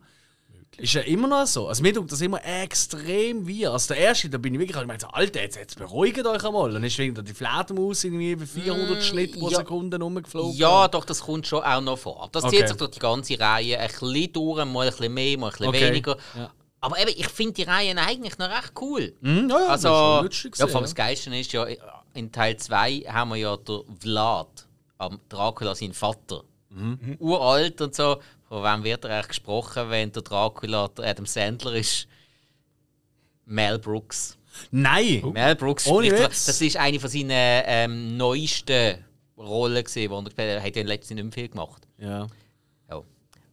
Ist ja immer noch so. Also mir tut das immer extrem wie. Also der erste, da bin ich wirklich, ich meine, so, Alter, jetzt, jetzt beruhigt euch einmal. Dann ist wieder die Fledermaus irgendwie bei 400 Schnitt pro Mm, ja. Sekunde rumgeflogen. Ja, doch, das kommt schon auch noch vor. Das Okay. zieht sich durch die ganze Reihe ein bisschen durch, mal ein bisschen mehr, mal ein bisschen Okay. weniger. Ja. Aber eben, ich finde die Reihen eigentlich noch recht cool. Hm, ja, ja, das ist schon Also, ja, vor allem das Geilste ist ja, in Teil 2 haben wir ja der Vlad, am Dracula, sein Vater. Mhm. Uralt und so. Von wem wird er eigentlich gesprochen, wenn der Dracula der Adam Sandler ist? Mel Brooks. Nein! Mel Brooks spricht- Witz. Das ist eine von seinen ähm, neuesten Rollen gesehen, wo er gespielt hat. Er hat ja letztens nicht mehr viel gemacht. Ja. Ja.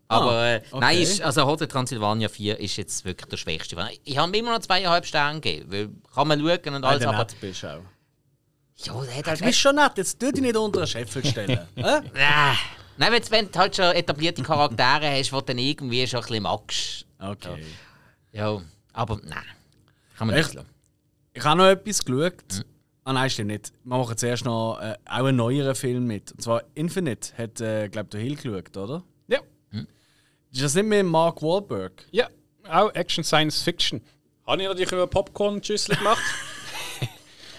Aber äh, Ah, okay. nein, ist, also Hotel Transylvania 4 ist jetzt wirklich der schwächste. Ich habe ihm immer noch zweieinhalb Sterne gegeben, weil kann man schauen und alles, Alter, aber nett bist auch. ja, der hat halt Du bist schon nett, jetzt tu dich nicht unter einen Scheffel stellen. Hä? Nein, wenn, wenn du halt schon etablierte Charaktere hast, die dann irgendwie schon ein bisschen magst. Okay. Ja, aber nein. Kann man nicht lassen. Ich habe noch etwas geschaut. Hm. Ah nein, stimmt nicht. Wir machen zuerst noch äh, auch einen neueren Film mit. Und zwar Infinite hat, äh, glaube der Hill geschaut, oder? Ja, Ist das nicht mit Mark Wahlberg? ja, auch Action Science Fiction. Habe ich natürlich über Popcorn-Schüssel gemacht.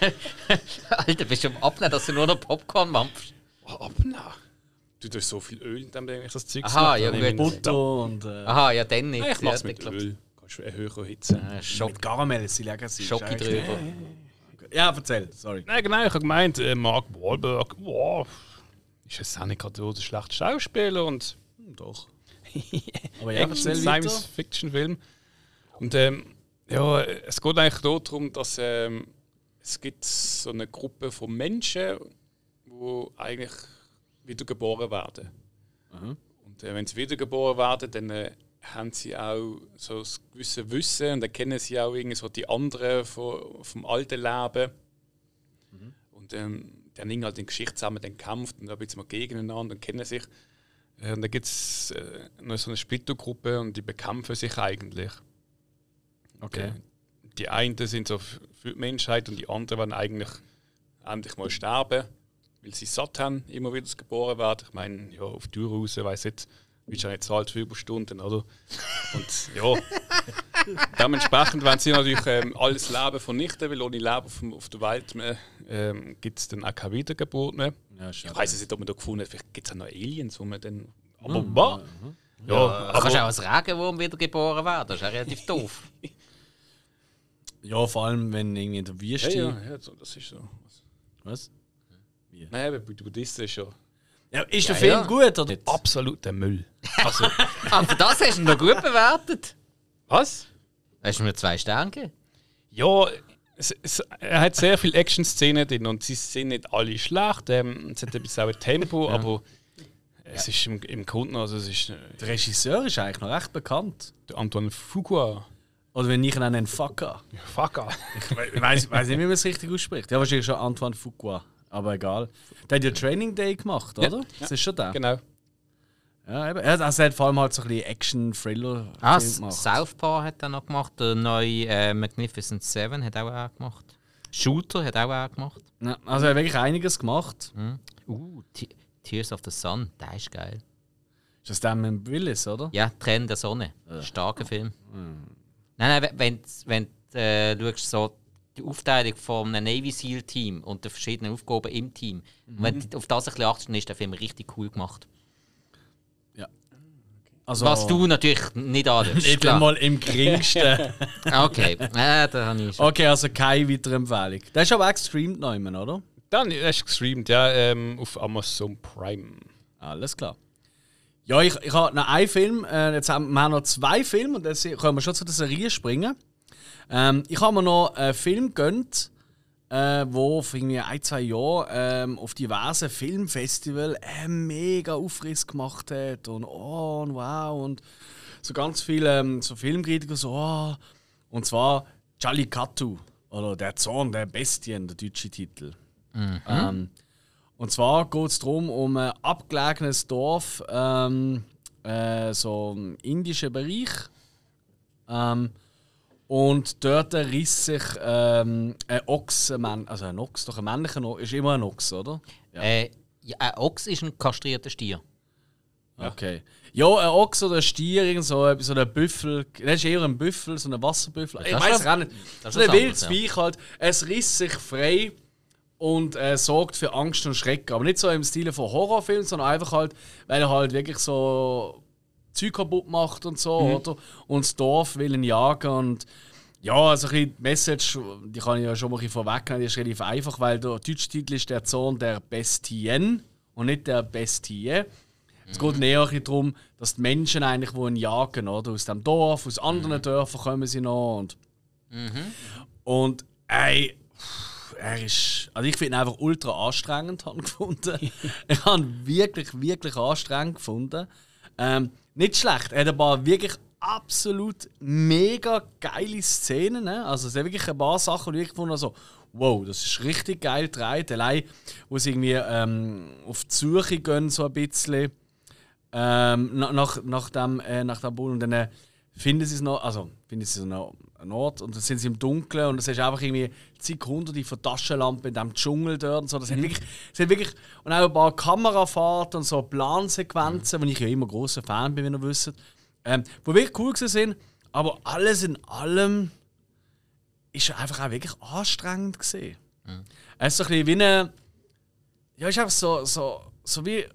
Alter, bist du am Abnehmen, dass du nur noch Popcorn mampfst? oh, abna. Du tust so viel Öl in dem eigentlich das Zeug Aha, ja Mit gut. Butter und äh, Aha, ja, dann nicht. Nein, ich mach's ja, mit Öl. Kannst du eine höhere Hitze. Äh, Schock, mit Karamell, sie legen sie. Schocki drüber. Ja, erzähl, sorry. Nein, genau, ich habe gemeint, äh, Mark Wahlberg, wow. ist es auch nicht gerade so der schlechte Schauspieler und Hm, Doch. Aber ja, erzähl weiter. Science-Fiction-Film. Und ähm, ja, es geht eigentlich darum, dass ähm, es gibt so eine Gruppe von Menschen, die eigentlich wiedergeboren werden. Und äh, wenn sie wiedergeboren werden, dann äh, haben sie auch so ein gewisses Wissen und dann kennen sie auch irgendwie so die anderen von, vom alten Leben. Und ähm, die haben irgendwie halt in Geschichte zusammen dann gekämpft und ein bisschen mal gegeneinander und kennen sich. Äh, Und dann gibt es äh, noch so eine Splittergruppe und die bekämpfen sich eigentlich. Okay. Die einen sind so für die Menschheit und die anderen wollen eigentlich endlich mal sterben, weil sie satt haben, immer wieder geboren werden. Ich meine, ja, auf die Tür raus, weiss nicht, wie schon jetzt zahlt für Überstunden, oder? Und ja, dementsprechend wollen sie natürlich ähm, alles Leben vernichten, weil ohne Leben auf, dem- auf der Welt mehr, ähm, gibt es dann auch keine Wiedergeburt mehr. Ja, Ich weiß nicht, ob man da gefunden hat, vielleicht gibt es auch noch Aliens, wo man dann. Aber was? Ja, Du kannst auch aber, als Regenwurm wiedergeboren werden, das ist ja relativ doof. Ja, vor allem, wenn irgendwie in der ja, Wüste. ja, ja, das ist so. Was? Nein, aber Buddhisten ist schon Ja, ist der Ja, Film ja. gut oder nicht? absoluter Müll. Also, Aber das hast du noch gut bewertet. was? Hast du mir zwei Sterne gegeben? Ja, es, es, er hat sehr viele Action-Szenen drin und sie sind nicht alle schlecht. Ähm, es hat ein bisschen auch ein Tempo, aber es ist im, im Grunde, also es ist äh, Der Regisseur ist eigentlich noch recht bekannt. der Antoine Fuqua. Oder wenn ich ihn nenne, Fucker. Fucker. Ich weiß, weiß nicht, wie man es richtig ausspricht. Ja, wahrscheinlich schon Antoine Fuqua. Aber egal. Der hat ja Training Day gemacht, oder? Das ist schon der. Genau. Ja, eben. Er also er hat vor allem halt so ein bisschen Action-Thriller Ah, gemacht. Southpaw hat er noch gemacht. Der neue äh, Magnificent Seven hat auch er gemacht. Shooter hat auch er gemacht. Ja, also er hat wirklich einiges gemacht. Uh, Te- Tears of the Sun, der ist geil. Ist das der mit Willis, oder? Ja, Tränen der Sonne. Starker Film. Nein, nein, wenn, wenn du äh, schaust, so die Aufteilung von einem Navy SEAL Team und den verschiedenen Aufgaben im Team, und wenn du auf das ein bisschen achtest, dann ist der Film richtig cool gemacht. Also, Was du natürlich nicht anschaust. Nicht klar. einmal im geringsten. Okay, äh, da habe ich schon. okay, also keine weitere Empfehlung. Der ist aber auch gestreamt noch immer, oder? Dann ist gestreamt, ja, ähm, auf Amazon Prime. Alles klar. Ja, ich, ich habe noch einen Film. Äh, jetzt haben wir noch zwei Filme und dann se- können wir schon zu der Serie springen. Ähm, ich habe mir noch einen Film gönnt, äh, wo vor irgendwie ein, zwei Jahren ähm, auf diversen Filmfestivals einen mega Aufriss gemacht hat. Und oh, und wow. Und so ganz viele ähm, so Filmkritiker so, oh. Und zwar Jallikattu oder Der Zorn der Bestien, der deutsche Titel. Ähm, und zwar geht es darum, um ein abgelegenes Dorf, ähm, äh, so im indischen Bereich. Ähm, und dort riss sich ähm, ein Ochs, ein also ein Ochs, doch ein männlicher Ochs, ist immer ein Ochs, oder? Äh, ja, ein Ochs ist ein kastrierter Stier. Okay. Ja, ein Ochs oder ein Stier, irgend so, so ein Büffel. Das ist eher ein Büffel, so ein Wasserbüffel. Ich Das weiß ist es auch nicht. das So ein wildes anderes, Viech halt. Es riss sich frei und äh, sorgt für Angst und Schrecken. Aber nicht so im Stil von Horrorfilmen, sondern einfach halt, weil er halt wirklich so Zeug kaputt macht und so, oder? Und das Dorf will ihn jagen und ja, also ein bisschen die Message, die kann ich ja schon mal ein vorwegnehmen, die ist relativ einfach, weil der deutsche Titel ist der Zorn der Bestien und nicht der Bestie. Es geht näher ein bisschen darum, dass die Menschen eigentlich ihn jagen, oder? Aus dem Dorf, aus anderen Dörfern kommen sie noch und und ey, er ist. Also ich finde ihn einfach ultra anstrengend habe gefunden. ich habe ihn wirklich, wirklich anstrengend gefunden. Ähm, nicht schlecht. Er hat ein paar wirklich absolut mega geile Szenen. Ne? Also es sind wirklich ein paar Sachen, die ich gefunden habe, so, wow, das ist richtig geil gedreht. Allein, wo sie irgendwie ähm, auf die Suche gehen, so ein bisschen. Ähm, na- nach, nach, dem, äh, nach dem Bull und dann äh, finden sie es noch, also finden sie so noch einen Ort und dann sind sie im Dunkeln und es ist einfach irgendwie zig hunderte von Taschenlampen in diesem Dschungel dort und so. Das hat wirklich, das hat wirklich, und auch ein paar Kamerafahrten und so Plansequenzen, wo ich ja immer großer Fan bin, wie ihr wisst, ähm, wo wirklich cool sind, aber alles in allem ist einfach auch wirklich anstrengend gesehen. Es ist so ein bisschen wie eine, ja, ist einfach so, so, so wie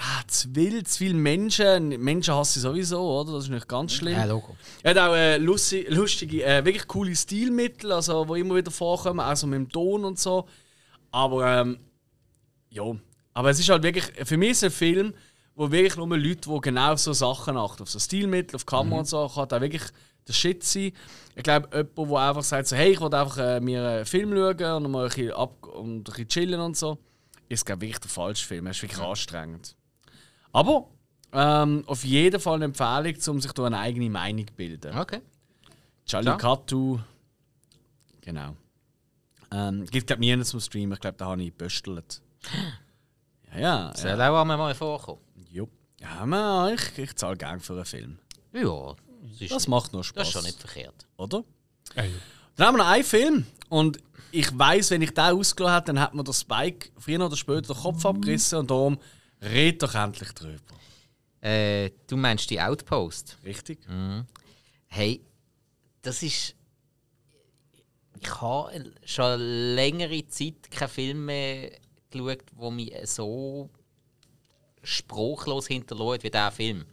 ah, zu wild, zu viele Menschen. Menschen hasse ich sowieso, oder? Das ist nicht ganz schlimm. Ja, Logo. Er hat auch äh, lustige, lustige äh, wirklich coole Stilmittel, also, die immer wieder vorkommen, auch so mit dem Ton und so. Aber ähm, ja, Aber es ist halt wirklich, für mich ist es ein Film, wo wirklich nur Leute, die genau auf so Sachen achten, auf so Stilmittel, auf Kamera und so, kann da wirklich der Shit sein. Ich glaube, jemand, der einfach sagt, so, hey, ich will einfach äh, mir einen Film schauen und mal ein bisschen, ab und ein bisschen chillen und so, ist, glaube wirklich der falsche Film. Er ist wirklich anstrengend. Aber ähm, auf jeden Fall eine Empfehlung, um sich da eine eigene Meinung zu bilden. Okay. Charlie Katu. Genau. Ähm, gibt glaube nie zum Streamen. Ich glaube, da habe ich geböstelt. Ja, ja. Soll auch einmal mal vorkommen. Jo. Ja, man, ich, ich zahle gerne für einen Film. Ja, das, ist Das macht noch Spaß. das ist schon nicht verkehrt. Oder? Ja. Dann haben wir noch einen Film. Und ich weiß, wenn ich den ausgelassen hätte, dann hat mir der Spike früher oder später den Kopf abgerissen. Und darum red doch endlich drüber. Äh, du meinst die Outpost? Richtig? Hey, das ist. Ich habe schon längere Zeit keinen Film mehr geschaut, der mich so spruchlos hinterlässt wie dieser Film.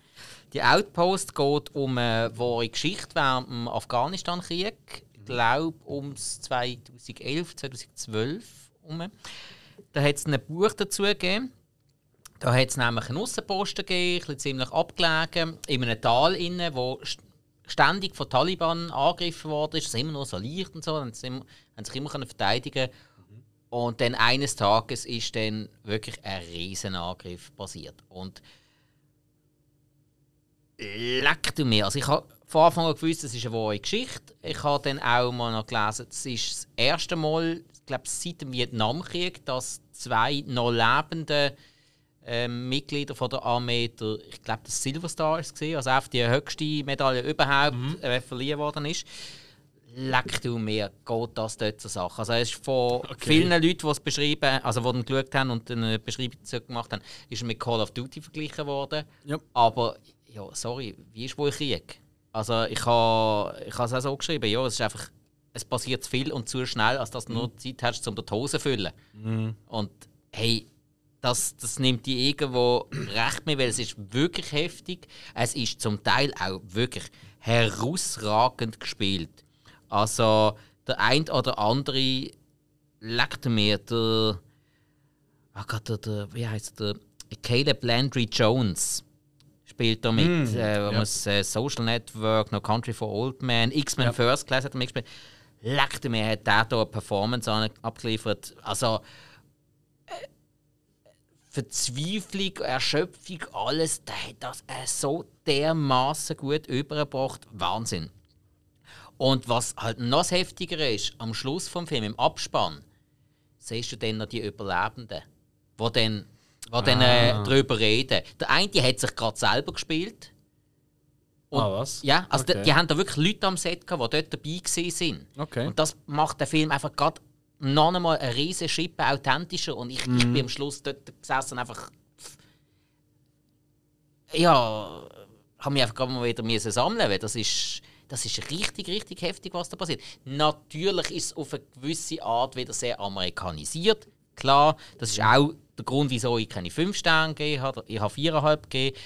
Die Outpost geht um eine wahre Geschichte während dem Afghanistan-Krieg. Ich glaube, um 2011, 2012 herum. Da hat es ein Buch dazu gegeben. Da hat es nämlich einen Aussenposten gegeben, ziemlich abgelegen, in einem Tal inne, wo st- ständig von Taliban angegriffen worden ist. Es ist immer nur so leicht und so, immer, haben sich immer verteidigen Und dann eines Tages ist dann wirklich ein Riesenangriff passiert. Und leck du mir. Also ich habe von Anfang an gewusst, das ist eine wahre Geschichte. Ich habe dann auch mal noch gelesen, es ist das erste Mal, ich glaube seit dem Vietnamkrieg, dass zwei noch lebende ähm, Mitglieder von der Armee, der, ich glaube das Silver Star ist gesehen, also einfach die höchste Medaille überhaupt äh, verliehen worden ist. Leck du mir, geht das dort zur Sache. Also es ist von vielen Leuten, die es beschrieben, also die dann geschaut haben und eine Beschreibung dazu gemacht haben, ist mit Call of Duty verglichen worden. Ja. Aber, ja, sorry, wie ist wohl Krieg? Also ich habe ich es auch so geschrieben, ja, es ist einfach, es passiert zu viel und zu schnell, als dass du nur Zeit hast, um die Hose zu füllen. Und hey, das, das nimmt die irgendwo recht mit, weil es ist wirklich heftig. Es ist zum Teil auch wirklich herausragend gespielt. Also der ein oder andere leckt mir der, ah Gott, der, der wie heißt der, Caleb Landry Jones spielt da mit. äh, wo man's, äh, Social Network, No Country for Old Men, X-Men First Class hat er mitgespielt. Leckte mir, hat der da eine Performance an- abgeliefert. Also Verzweiflung, Erschöpfung, alles, der hat das äh, so dermaßen gut übergebracht. Wahnsinn. Und was halt noch heftiger ist, am Schluss vom Film, im Abspann, siehst du dann noch die Überlebenden, die dann, wo dann äh, darüber reden. Der eine die hat sich gerade selber gespielt. Und, Ah, was? Ja, also Okay. die, die haben da wirklich Leute am Set gehabt, die dort dabei gewesen sind. Okay. Und das macht den Film einfach gerade noch einmal eine riesige Schippe authentischer. Und ich, ich bin am Schluss dort gesessen einfach. Ja, habe mich einfach gerade mal wieder müssen sammeln weil das ist, das ist richtig, richtig heftig, was da passiert. Natürlich ist es auf eine gewisse Art wieder sehr amerikanisiert. Klar, das ist auch der Grund, wieso ich keine 5 Sterne gegeben habe. Ich habe 4,5 gegeben.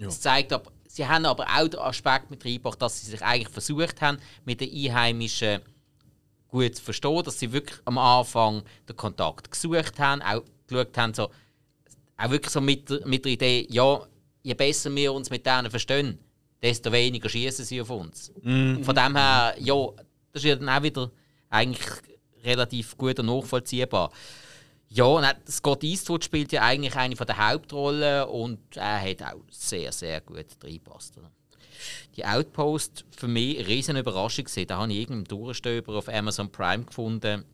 Es zeigt aber, sie haben aber auch den Aspekt mit reingebracht, dass sie sich eigentlich versucht haben, mit den Einheimischen gut zu verstehen, dass sie wirklich am Anfang den Kontakt gesucht haben, auch geschaut haben, so, auch wirklich so mit, der- mit der Idee, ja, je besser wir uns mit denen verstehen, desto weniger schießen sie auf uns. Und Von dem her, ja, das ist ja dann auch wieder eigentlich relativ gut und nachvollziehbar. Ja, und Scott Eastwood spielt ja eigentlich eine der Hauptrollen und er hat auch sehr, sehr gut reingepasst. oder? Die Outpost für mich eine riesen Überraschung gewesen. Da habe ich irgendeinen Durchstöber auf Amazon Prime gefunden.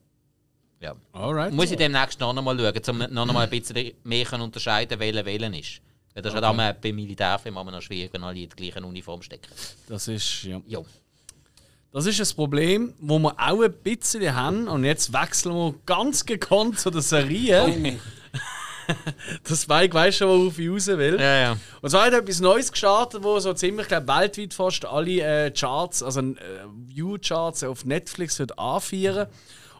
Ja. Alright. Muss ich demnächst noch einmal schauen, um noch einmal ein bisschen mehr können unterscheiden welcher welcher ist. Weil das ist halt einmal bei Militärfilmen immer noch schwierig, wenn alle in der gleichen Uniform stecken. Das ist, ja. Ja. Das ist ein Problem, wo wir auch ein bisschen haben. Und jetzt wechseln wir ganz gekonnt zu der Serie. das Mike weiß schon, worauf ich raus will. Ja, ja. Und zwar hat er etwas Neues gestartet, wo so ziemlich, glaub, weltweit fast alle äh, Charts, also äh, View-Charts auf Netflix wird anfeiern.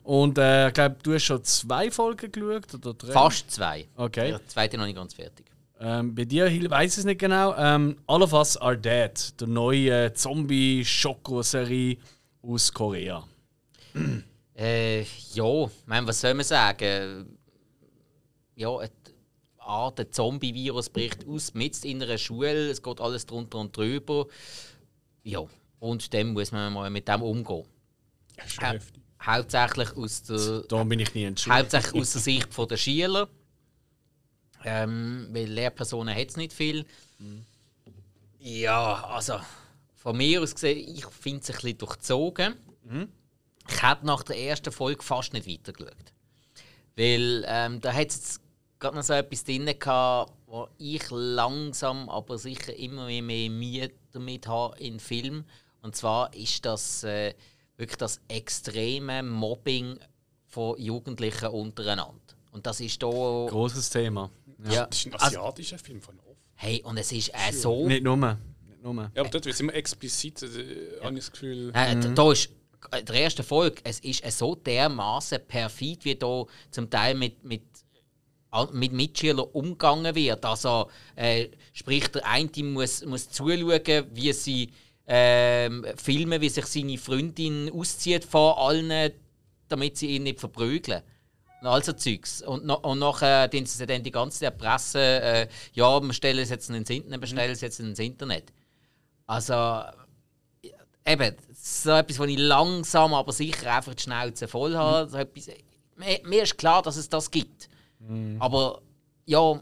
Und äh, ich glaube, du hast schon zwei Folgen geschaut oder drei? Fast zwei. Okay. Der zweite noch nicht ganz fertig. Ähm, bei dir, Hill, weiß ich es nicht genau. Ähm, All of Us Are Dead, der neue äh, Zombie-Schoko-Serie aus Korea. Äh, ja, ich meine, was soll man sagen? Ja, et- Art Zombie-Virus bricht aus, mit in einer Schule, es geht alles drunter und drüber. Ja, und dann muss man mal mit dem umgehen. Schon Hau heftig. hauptsächlich aus der, bin ich nie hauptsächlich aus der Sicht von der Schüler. Ähm, weil Lehrpersonen hat es nicht viel. Ja, also von mir aus gesehen, ich finde es ein bisschen durchzogen. Ich hätte nach der ersten Folge fast nicht weitergeschaut. Weil ähm, da hat es gerade noch so etwas drin gehabt, wo ich langsam, aber sicher immer mehr, mehr Mühe damit habe in Film. Und zwar ist das äh, wirklich das extreme Mobbing von Jugendlichen untereinander. Und das ist da. Großes Thema. Ja, Das ist ein also, asiatischer Film von oft. hey, und es ist äh, so. Nicht nur. Nicht nur. Ja, aber dort wird es immer explizit, äh, habe ich das Gefühl. Äh, d- Da ist in der ersten Folge, es ist äh, so dermaßen perfid, wie da zum Teil mit, mit, mit Mitschülern umgegangen wird. Also, äh, sprich, der eine muss, muss zuschauen, wie sie ähm, filmen, wie sich seine Freundin auszieht vor allen, damit sie ihn nicht verprügeln. Und all so Zeugs. Und, no, und nachher tun sie dann die ganze Zeit Presse, äh, ja, wir stellen es jetzt ins Internet, wir stellen es jetzt ins Internet. Also, eben, so etwas, wo ich langsam, aber sicher einfach die Schnauze voll habe. So etwas, mir, mir ist klar, dass es das gibt. Aber ja,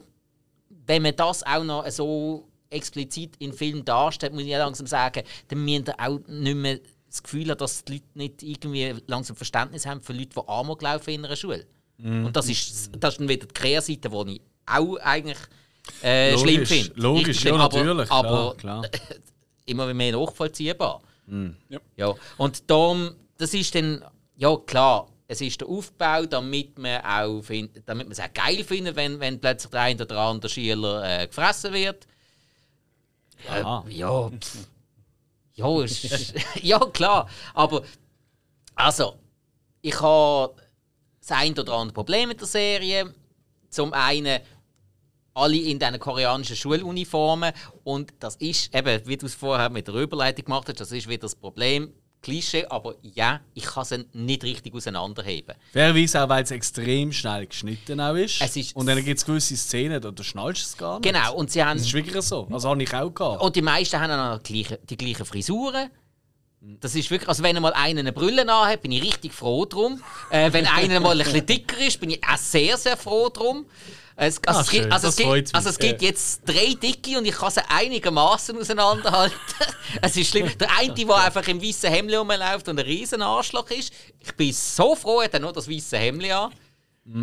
wenn man das auch noch so explizit in Film darstellt, muss ich ja langsam sagen, dann müssen wir auch nicht mehr das Gefühl haben, dass die Leute nicht irgendwie langsam Verständnis haben für Leute, die Amok laufen in einer Schule. Und das ist, das ist dann wieder die Kehrseite, die ich auch eigentlich äh, schlimm Logisch, finde. logisch, Richtig schlimm, ja, aber- natürlich, Aber klar, klar. immer mehr nachvollziehbar. Ja. Ja. Und darum, das ist dann, ja klar, es ist der Aufbau, damit man auch find, damit man es auch geil findet, wenn, wenn plötzlich der eine oder andere Schüler äh, gefressen wird. Äh, ja, pff. ja, ist, ja, klar. Aber, also, ich habe das ein oder andere Problem mit der Serie. Zum einen alle in diesen koreanischen Schuluniformen. Und das ist, eben, wie du es vorher mit der Überleitung gemacht hast, das ist wieder das Problem. Klischee, aber ja, ich kann sie nicht richtig auseinanderheben. Fairerweise auch, weil es extrem schnell geschnitten auch ist. Es ist- und dann gibt es gewisse Szenen, da schnallst du es gar nicht. Genau, und sie haben. Das ist wirklich so. Das habe ich auch gehabt. Und die meisten haben auch noch die gleichen, die gleichen Frisuren. Das ist wirklich, also wenn einmal einer eine Brille hat, bin ich richtig froh drum. Äh, wenn einer mal ein bisschen dicker ist, bin ich auch sehr, sehr froh drum. Es, also, Ah, es gibt, schön, also, es mich. also es gibt jetzt drei Dicke und ich kann sie einigermaßen auseinanderhalten. es ist schlimm. Der eine, der einfach im weißen Hemd rumläuft und ein riesen Arschloch ist. Ich bin so froh, er hat nur das weiße Hemd an.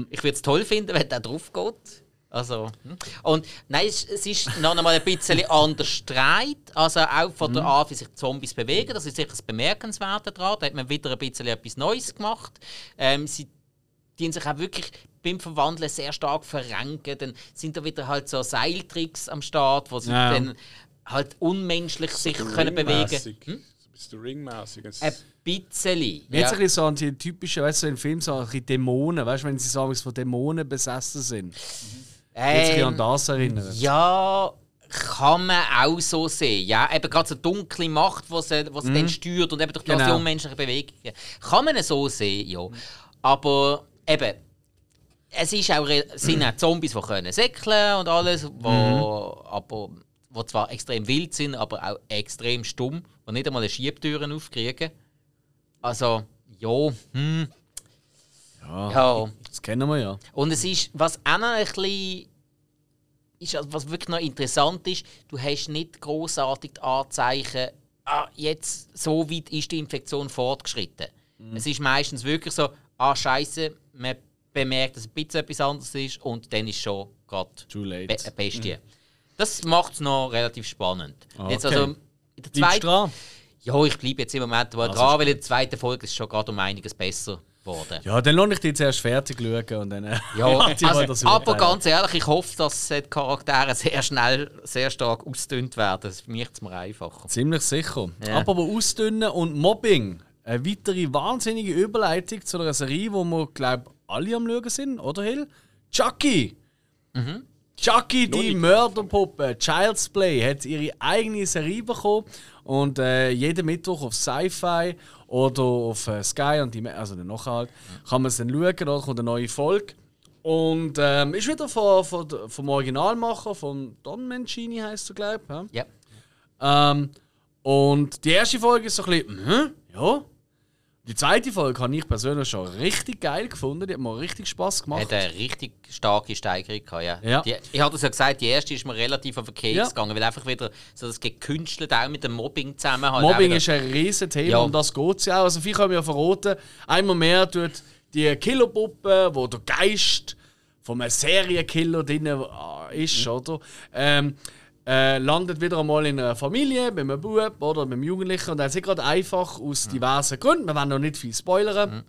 Ich würde es toll finden, wenn der drauf geht. Also, hm. und nein, es, ist noch einmal ein bisschen anders Streit. Also auch von der Art, wie sich Zombies bewegen. Das ist sicher das Bemerkenswerte daran. Da hat man wieder ein bisschen etwas Neues gemacht. Ähm, sie die sich auch wirklich beim Verwandeln sehr stark verrenken. Dann sind da wieder halt so Seiltricks am Start, wo sie Ja. dann halt unmenschlich sich können bewegen Ringmäßig. Hm? So ein bisschen ringmäßig. Ein bisschen. Jetzt Ja. ein bisschen so an die typischen, weißt du, so in Filmen so ein bisschen Dämonen, weißt du, wenn sie sagen, von Dämonen besessen sind. Jetzt ein an Ähm, das erinnern. Ja, kann man auch so sehen. Ja, eben gerade so dunkle Macht, die sie, die sie dann steuert und eben durch die Genau. unmenschlichen Bewegungen. Kann man so sehen, ja. Aber eben, es ist auch, es sind auch Zombies, die können säckeln und alles, wo, aber, wo zwar extrem wild sind, aber auch extrem stumm, die nicht einmal eine Schiebtüren aufkriegen. Also, ja, hm, Ja, ja. das kennen wir ja. Und es ist, was auch noch ein bisschen ist, also was wirklich noch interessant ist, du hast nicht großartig die Anzeichen, ah, jetzt so weit ist die Infektion fortgeschritten. Es ist meistens wirklich so, ah Scheiße, man bemerkt, dass ein bisschen etwas anderes ist und dann ist schon gerade late. Be eine Bestie. Das macht es noch relativ spannend. Jetzt Okay. also in der zweiten, dran? ja, ich bleibe jetzt im Moment mal Also dran, ist weil in der zweiten Folge ist es schon gerade um einiges besser geworden. Ja, dann lasse ich dich zuerst fertig schauen und dann. äh, Ja, also, aber ganz ehrlich, ich hoffe, dass äh, die Charaktere sehr schnell, sehr stark ausdünnt werden. Das macht es mir einfacher. Ziemlich sicher. Ja. Aber Ausdünnen und Mobbing. Eine weitere wahnsinnige Überleitung zu einer Serie, wo wir, glaube alle am Schauen sind, oder Hill? Chucky! Chucky, die Mörderpuppe, Child's Play, hat ihre eigene Serie bekommen. Und äh, jeden Mittwoch auf Sci-Fi oder auf äh, Sky und die, also dann nachher halt, kann man es dann schauen, da kommt eine neue Folge. Und ähm, ist wieder von, von, vom Originalmacher, von Don Mancini heißt er, glaube ich. Ja? Ja. Ähm, und die erste Folge ist so ein bisschen, mhm, ja. Die zweite Folge habe ich persönlich schon richtig geil gefunden. Die hat mir richtig Spaß gemacht. Hat eine richtig starke Steigerung gehabt, ja. Ja. Die, ich hatte es ja gesagt, die erste ist mir relativ auf den Keks Ja. gegangen, weil einfach wieder so das gekünstelt auch mit dem Mobbing zusammen halt Mobbing ist ein riesen Thema Ja. und das geht ja auch. Also viel können wir ja verraten. Einmal mehr tut die Killerpuppe, wo der Geist von einem Serienkiller drin äh, ist, Mhm. oder? Ähm, äh, landet wieder einmal in einer Familie, mit einem Bub oder mit einem Jugendlichen und dann sind gerade einfach aus Mhm. diversen Gründen, wir wollen noch nicht viel spoilern,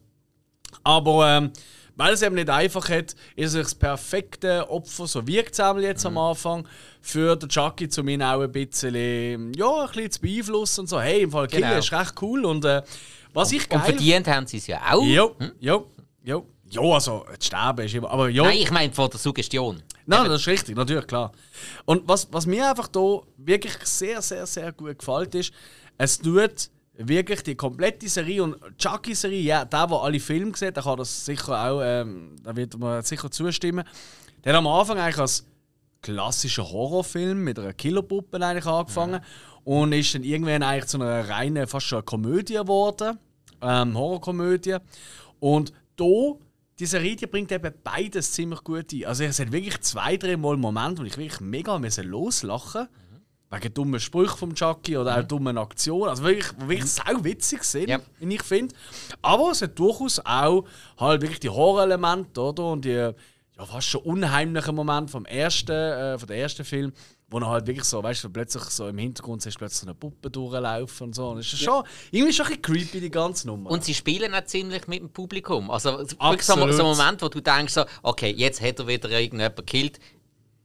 aber ähm, weil es eben nicht einfach hat, ist es das perfekte Opfer, so wirkt es jetzt am Anfang, für den Chucky, um ihn auch ein bisschen, ja, ein bisschen zu beeinflussen und so. Hey, im Fall Killer Genau. ist recht cool und äh, was ich geil... Und verdient haben sie es ja auch. Jo, jo, jo. Ja, also, das Sterben ist immer... Aber ja, Nein, ich meine von der Suggestion. Nein, das ist richtig, natürlich, klar. Und was, was mir einfach da wirklich sehr, sehr, sehr gut gefällt, ist, es tut wirklich die komplette Serie und Chucky-Serie, ja, der, der alle Filme sieht, der kann das sicher auch, ähm, da wird mir sicher zustimmen. Der hat am Anfang eigentlich als klassischer Horrorfilm mit einer Killerpuppe eigentlich angefangen und ist dann irgendwann eigentlich zu einer reinen, fast schon Komödie geworden, ähm, Horrorkomödie. Und da die Serie die bringt eben beides ziemlich gut ein. Also es hat wirklich zwei, drei Mal Momente, wo ich wirklich mega loslachen Wegen dummen Sprüchen vom Chucky oder auch dummen Aktionen. Also wirklich, die wirklich sau witzig sind, Ja. wie ich finde. Aber es hat durchaus auch halt wirklich die Horror-Elemente, oder? Und die ja, fast schon unheimlichen Momente vom ersten, äh, von der ersten Film, wo er halt wirklich so, weißt du, plötzlich so im Hintergrund siehst du plötzlich so eine Puppe durchlaufen und so. Und es ist schon, irgendwie schon ein bisschen creepy, die ganze Nummer. Und sie spielen auch ziemlich mit dem Publikum. Also wirklich so, so ein Moment, wo du denkst, so, okay, jetzt hat er wieder irgendjemand gekillt,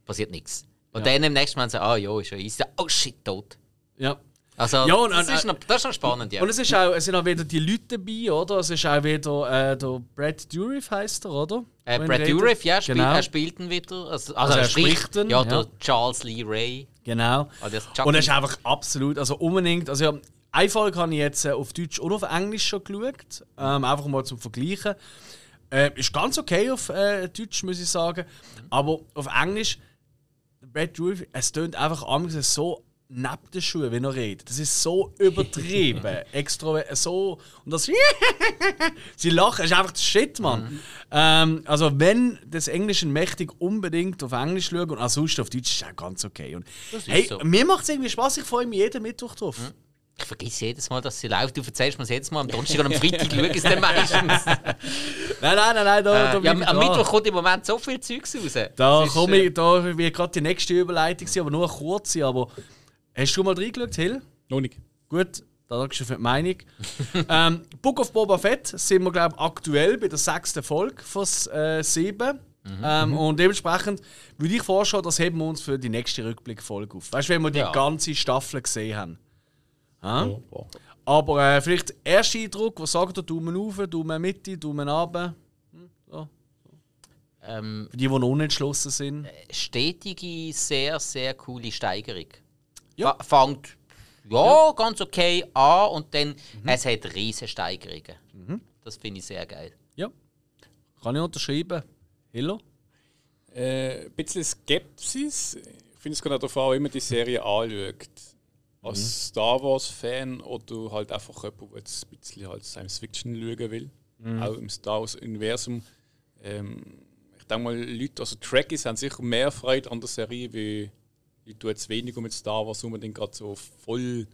passiert nichts. Und Ja. dann im nächsten Mal so, ah ja, ist ja easy. Oh shit, tot. ja. Also, Ja, und- das, und- ist noch, das ist noch spannend, ja. Und es, ist auch, es sind auch wieder die Leute dabei, oder? Es ist auch wieder äh, der Brad Dourif heißt er, oder? Äh, Brad. Dourif, ja, spielt, Genau. er spielt ihn wieder. Also, also, Also er, er spricht, spricht ihn, ja, ja. der Charles Lee Ray. Genau. Chucky. Und es ist einfach absolut, also unbedingt, also ja, eine Folge habe ich jetzt äh, auf Deutsch und auf Englisch schon geschaut, ähm, einfach mal zum Vergleichen. Äh, ist ganz okay auf äh, Deutsch, muss ich sagen, aber auf Englisch, Brad Dourif, es tönt einfach so neben den Schuhen, wenn er redet. Das ist so übertrieben, extra so und das Sie lachen, es ist einfach Shit, Mann. Ähm, also wenn das Englischen mächtig unbedingt auf Englisch schauen und ansonsten auf Deutsch ist es auch ganz okay. Und, hey, so. mir macht es irgendwie Spaß, ich freue mich jeden Mittwoch drauf. Ich vergesse jedes Mal, dass sie läuft. Du erzählst mir das jedes Mal am Donnerstag und am Freitag schaue ich es dann meistens. Nein, nein, nein, nein, da, da Äh, ja, bin ich am dran. Mittwoch kommt im Moment so viel Zeugs raus. Da, Das ist, komm äh, ich, da wird gerade die nächste Überleitung sein, aber nur eine kurze. Aber hast du schon mal reingeschaut, Hill? Noch nicht. Gut, danke schön für die Meinung. ähm, Book of Boba Fett sind wir, glaube ich, aktuell bei der sechsten Folge von äh, sieben. Ähm, und dementsprechend würde ich vorschlagen, das heben wir uns für die nächste Rückblickfolge auf. Weißt du, wenn wir die Ja. ganze Staffel gesehen haben. Ha? Ja. Aber äh, vielleicht erster Eindruck, was sagt ihr? Daumen auf, Daumen Mitte, Daumen runter? Hm, so. ähm, Für die, die noch unentschlossen sind. stetige, sehr, sehr coole Steigerung. Ja. Fängt ja, ganz okay an und dann es hat riesen Steigerungen. Das finde ich sehr geil. Ja. Kann ich unterschreiben. Hillo? Äh, ein bisschen Skepsis. Ich finde es gerade darauf an, wie man die Serie anschaut. Als Star Wars-Fan oder halt einfach jemand, der jetzt ein bisschen halt Science Fiction schauen will. Auch im Star Wars-Universum. Ähm, ich denke mal, Leute, also Trekkies haben sicher mehr Freude an der Serie, wie Leute, die jetzt weniger mit Star Wars unbedingt gerade so voll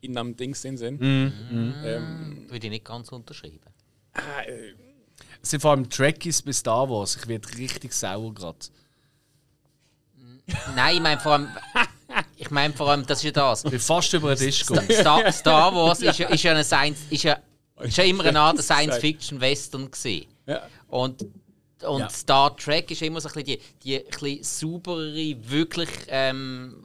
in einem Ding sind. Ähm, Würde ich nicht ganz unterschreiben. äh, Es sind vor allem Trekkies bis Star Wars. Ich werde richtig sauer gerade. Nein, ich meine vor allem. Ich meine vor allem, das ist ja das. Ich bin fast über den Tisch gegangen. Star, Star Wars ist ja, ist ja, eine Science, ist ja, ist ja immer eine Art Science-Fiction-Western gewesen. ja. Und, und Ja. Star Trek ist immer so ein bisschen die, die ein sauberere, wirklich ähm,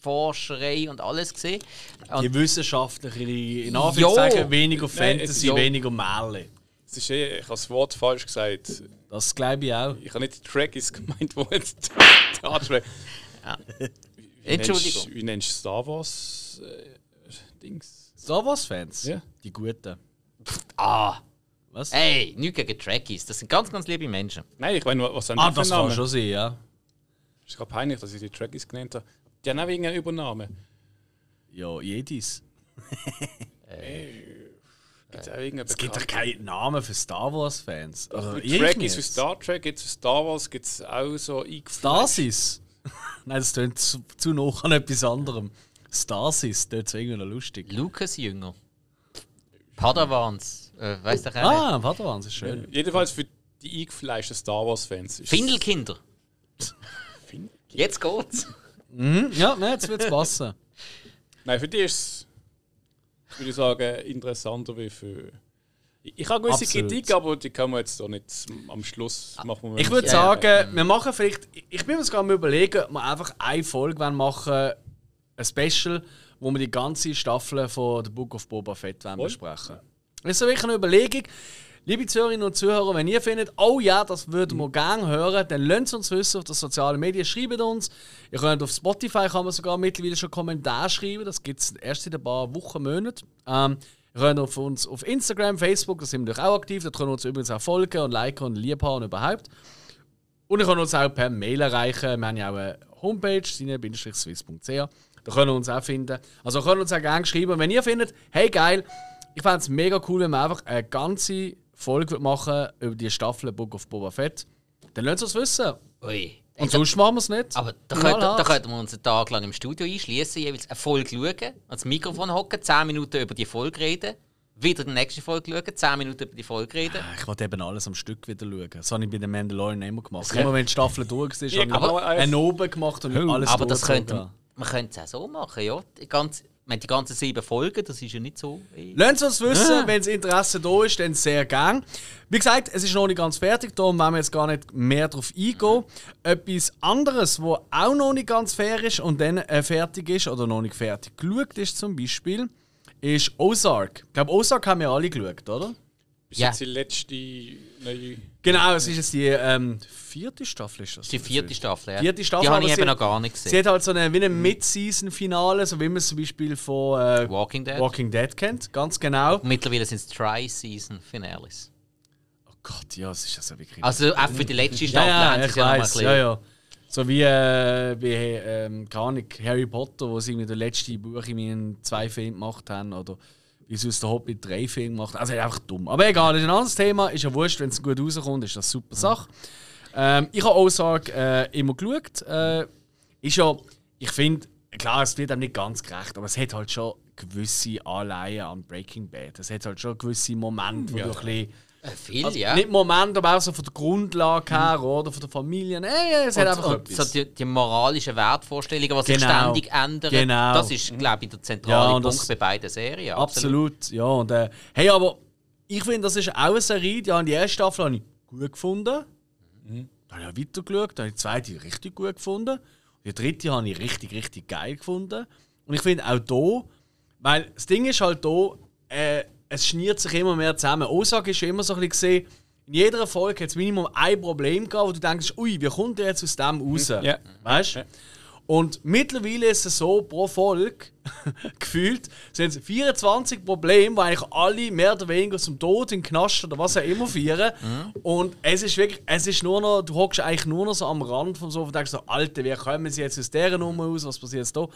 Forscherei und alles gesehen. Und Die wissenschaftliche, in Anführungszeichen, Jo. weniger Nein, es- Fantasy, jo. weniger Märchen. Es ist eh, ich habe das Wort falsch gesagt. Das glaube ich auch. Ich habe nicht Trekkies gemeint, wo jetzt Star Trek. Wie Entschuldigung. nennst- Wie nennst du Star Wars äh, Dings? Star Wars-Fans? Ja. Die Guten. ah, Was? Hey, nichts gegen Trekkies. Das sind ganz, ganz liebe Menschen. Nein, ich meine, was haben ah, die für das einen kann schon sein, ja. Ist gerade peinlich, dass ich die Trekkies genannt habe. Die haben auch irgendeinen Übernamen. Ja, jedis. Gibt's auch irgendeinen Es gibt doch keinen Namen für Star Wars-Fans. Also, nicht. für Star Trek, gibt es für Star Wars gibt es auch so. Stasis? Nein, das klingt zu, zu nah an etwas anderem. Stasis, das ist irgendwie noch lustig. Lucas Jünger. Padawans. Äh, weiss doch auch nicht. Ah, warte mal, das ist schön. Jedenfalls für die eingefleischten Star Wars-Fans. ist Findelkinder. Fin- Jetzt geht's. Mhm, ja, ne, jetzt wird es passen. Nein, für die ist es, würde ich sagen, interessanter wie für. Ich ich habe gewisse Absolut. Kritik, aber die kann man jetzt doch nicht am Schluss machen. wir Ich würde Ja, sagen, wir machen vielleicht. Ich bin mir sogar am überlegen, ob wir einfach eine Folge wollen machen ein Special, wo wir die ganze Staffel von The Book of Boba Fett wollen Voll. besprechen. Das ist wirklich eine Überlegung. Liebe Zuhörerinnen und Zuhörer, wenn ihr findet, oh ja, das würden wir gerne hören, dann lasst uns wissen auf den sozialen Medien, schreibt uns. Ihr könnt auf Spotify kann man sogar mittlerweile schon Kommentare schreiben, das gibt es erst in ein paar Wochen, Monaten. Ähm, ihr könnt auf uns auf Instagram, Facebook, da sind wir auch aktiv, da können wir uns übrigens auch folgen und liken und lieb haben und überhaupt. Und ihr könnt uns auch per Mail erreichen. Wir haben ja auch eine Homepage, sine-swiss.ch. Da können wir uns auch finden. Also könnt ihr uns auch gerne schreiben. Wenn ihr findet, hey geil, ich fände es mega cool, wenn wir einfach eine ganze Folge machen über die Staffel Book of Boba Fett, dann lasst uns wissen. Ui. Und sonst machen wir es nicht. Aber da könnten, da könnten wir uns einen Tag lang im Studio einschließen, jeweils eine Folge schauen, ans Mikrofon hocken, 10 Minuten über die Folge reden, wieder die nächste Folge schauen, 10 Minuten über die Folge reden. Ich wollte eben alles am Stück wieder schauen. Das habe ich bei den Mandalorian immer gemacht. Immer wenn die Staffel durch ist, habe ich einen oben gemacht und alles Aber das könnte, man könnte es auch so machen, ja. Die, ganze, ich meine, die ganzen sieben Folgen, das ist ja nicht so. Lasst uns wissen, wenn das Interesse da ist, dann sehr gern. Wie gesagt, es ist noch nicht ganz fertig, darum wollen wir jetzt gar nicht mehr darauf eingehen. Etwas anderes, was auch noch nicht ganz fair ist und dann äh, fertig ist oder noch nicht fertig geschaut ist, zum Beispiel, ist Ozark. Ich glaube, Ozark haben wir alle geschaut, oder? Bis Ja. jetzt die letzte neue. Genau, es ist jetzt die ähm, vierte Staffel. Ist das Die vierte Staffel, ja. Vierte Staffel, die habe ich eben sie- noch gar nicht Sie gesehen. hat halt so eine, wie ein Mid-Season-Finale, so wie man es zum Beispiel von äh, Walking Dead. Walking Dead kennt. Ganz genau. Mittlerweile sind es Tri-Season-Finales. Oh Gott, ja, es ist also wirklich. Also auch für die letzte Ja, Staffel ja, haben sie ja noch mal ein weiß. bisschen- Ja, ja. So wie, äh, wie ähm, keine Ahnung, Harry Potter, wo sie irgendwie das letzte Buch in zwei Filmen gemacht haben. Oder wie sie aus der Hobbit drei Filme haben. Also einfach dumm. Aber egal, das ist ein anderes Thema. Ist ja wurscht, wenn es gut rauskommt, ist das eine super Sache. Ähm, ich habe Ozark äh, immer geschaut. Äh, ist ja, ich finde, klar, es wird einem nicht ganz gerecht, aber es hat halt schon gewisse Anleihen an Breaking Bad. Es hat halt schon gewisse Momente, wo Ja. du ein bisschen Äh, Viel, also ja. Nicht Moment, aber auch so von der Grundlage her oder von der Familie. Ey, es hat einfach und, und etwas. so die, die moralischen Wertvorstellungen, die sich Genau. ständig ändern, Genau. das ist, glaube ich, der Ja, zentrale und Punkt das- bei beiden Serien. Absolut, ja. Und, äh, hey, aber ich finde, das ist auch eine Serie, die ich die erste Staffel habe ich gut gefunden. Mhm. Dann habe ich weitergeschaut, dann habe ich die zweite richtig gut gefunden. Und die dritte habe ich richtig, richtig geil gefunden. Und ich finde auch hier, weil das Ding ist halt hier, äh, es schniert sich immer mehr zusammen. Osaka ist schon immer so ein bisschen gesehen, in jeder Folge hat es Minimum ein Problem gehabt, wo du denkst, ui, wie kommt der jetzt aus dem raus? Ja. Weißt du? Ja. Und mittlerweile ist es so, pro Folge, gefühlt, sind es 24 Probleme, die eigentlich alle mehr oder weniger zum Tod in Knast oder was auch immer führen. Und es ist wirklich, es ist nur noch, du hockst eigentlich nur noch so am Rand vom Sofa und denkst so, Alter, wie kommen sie jetzt aus dieser Nummer raus, was passiert jetzt da?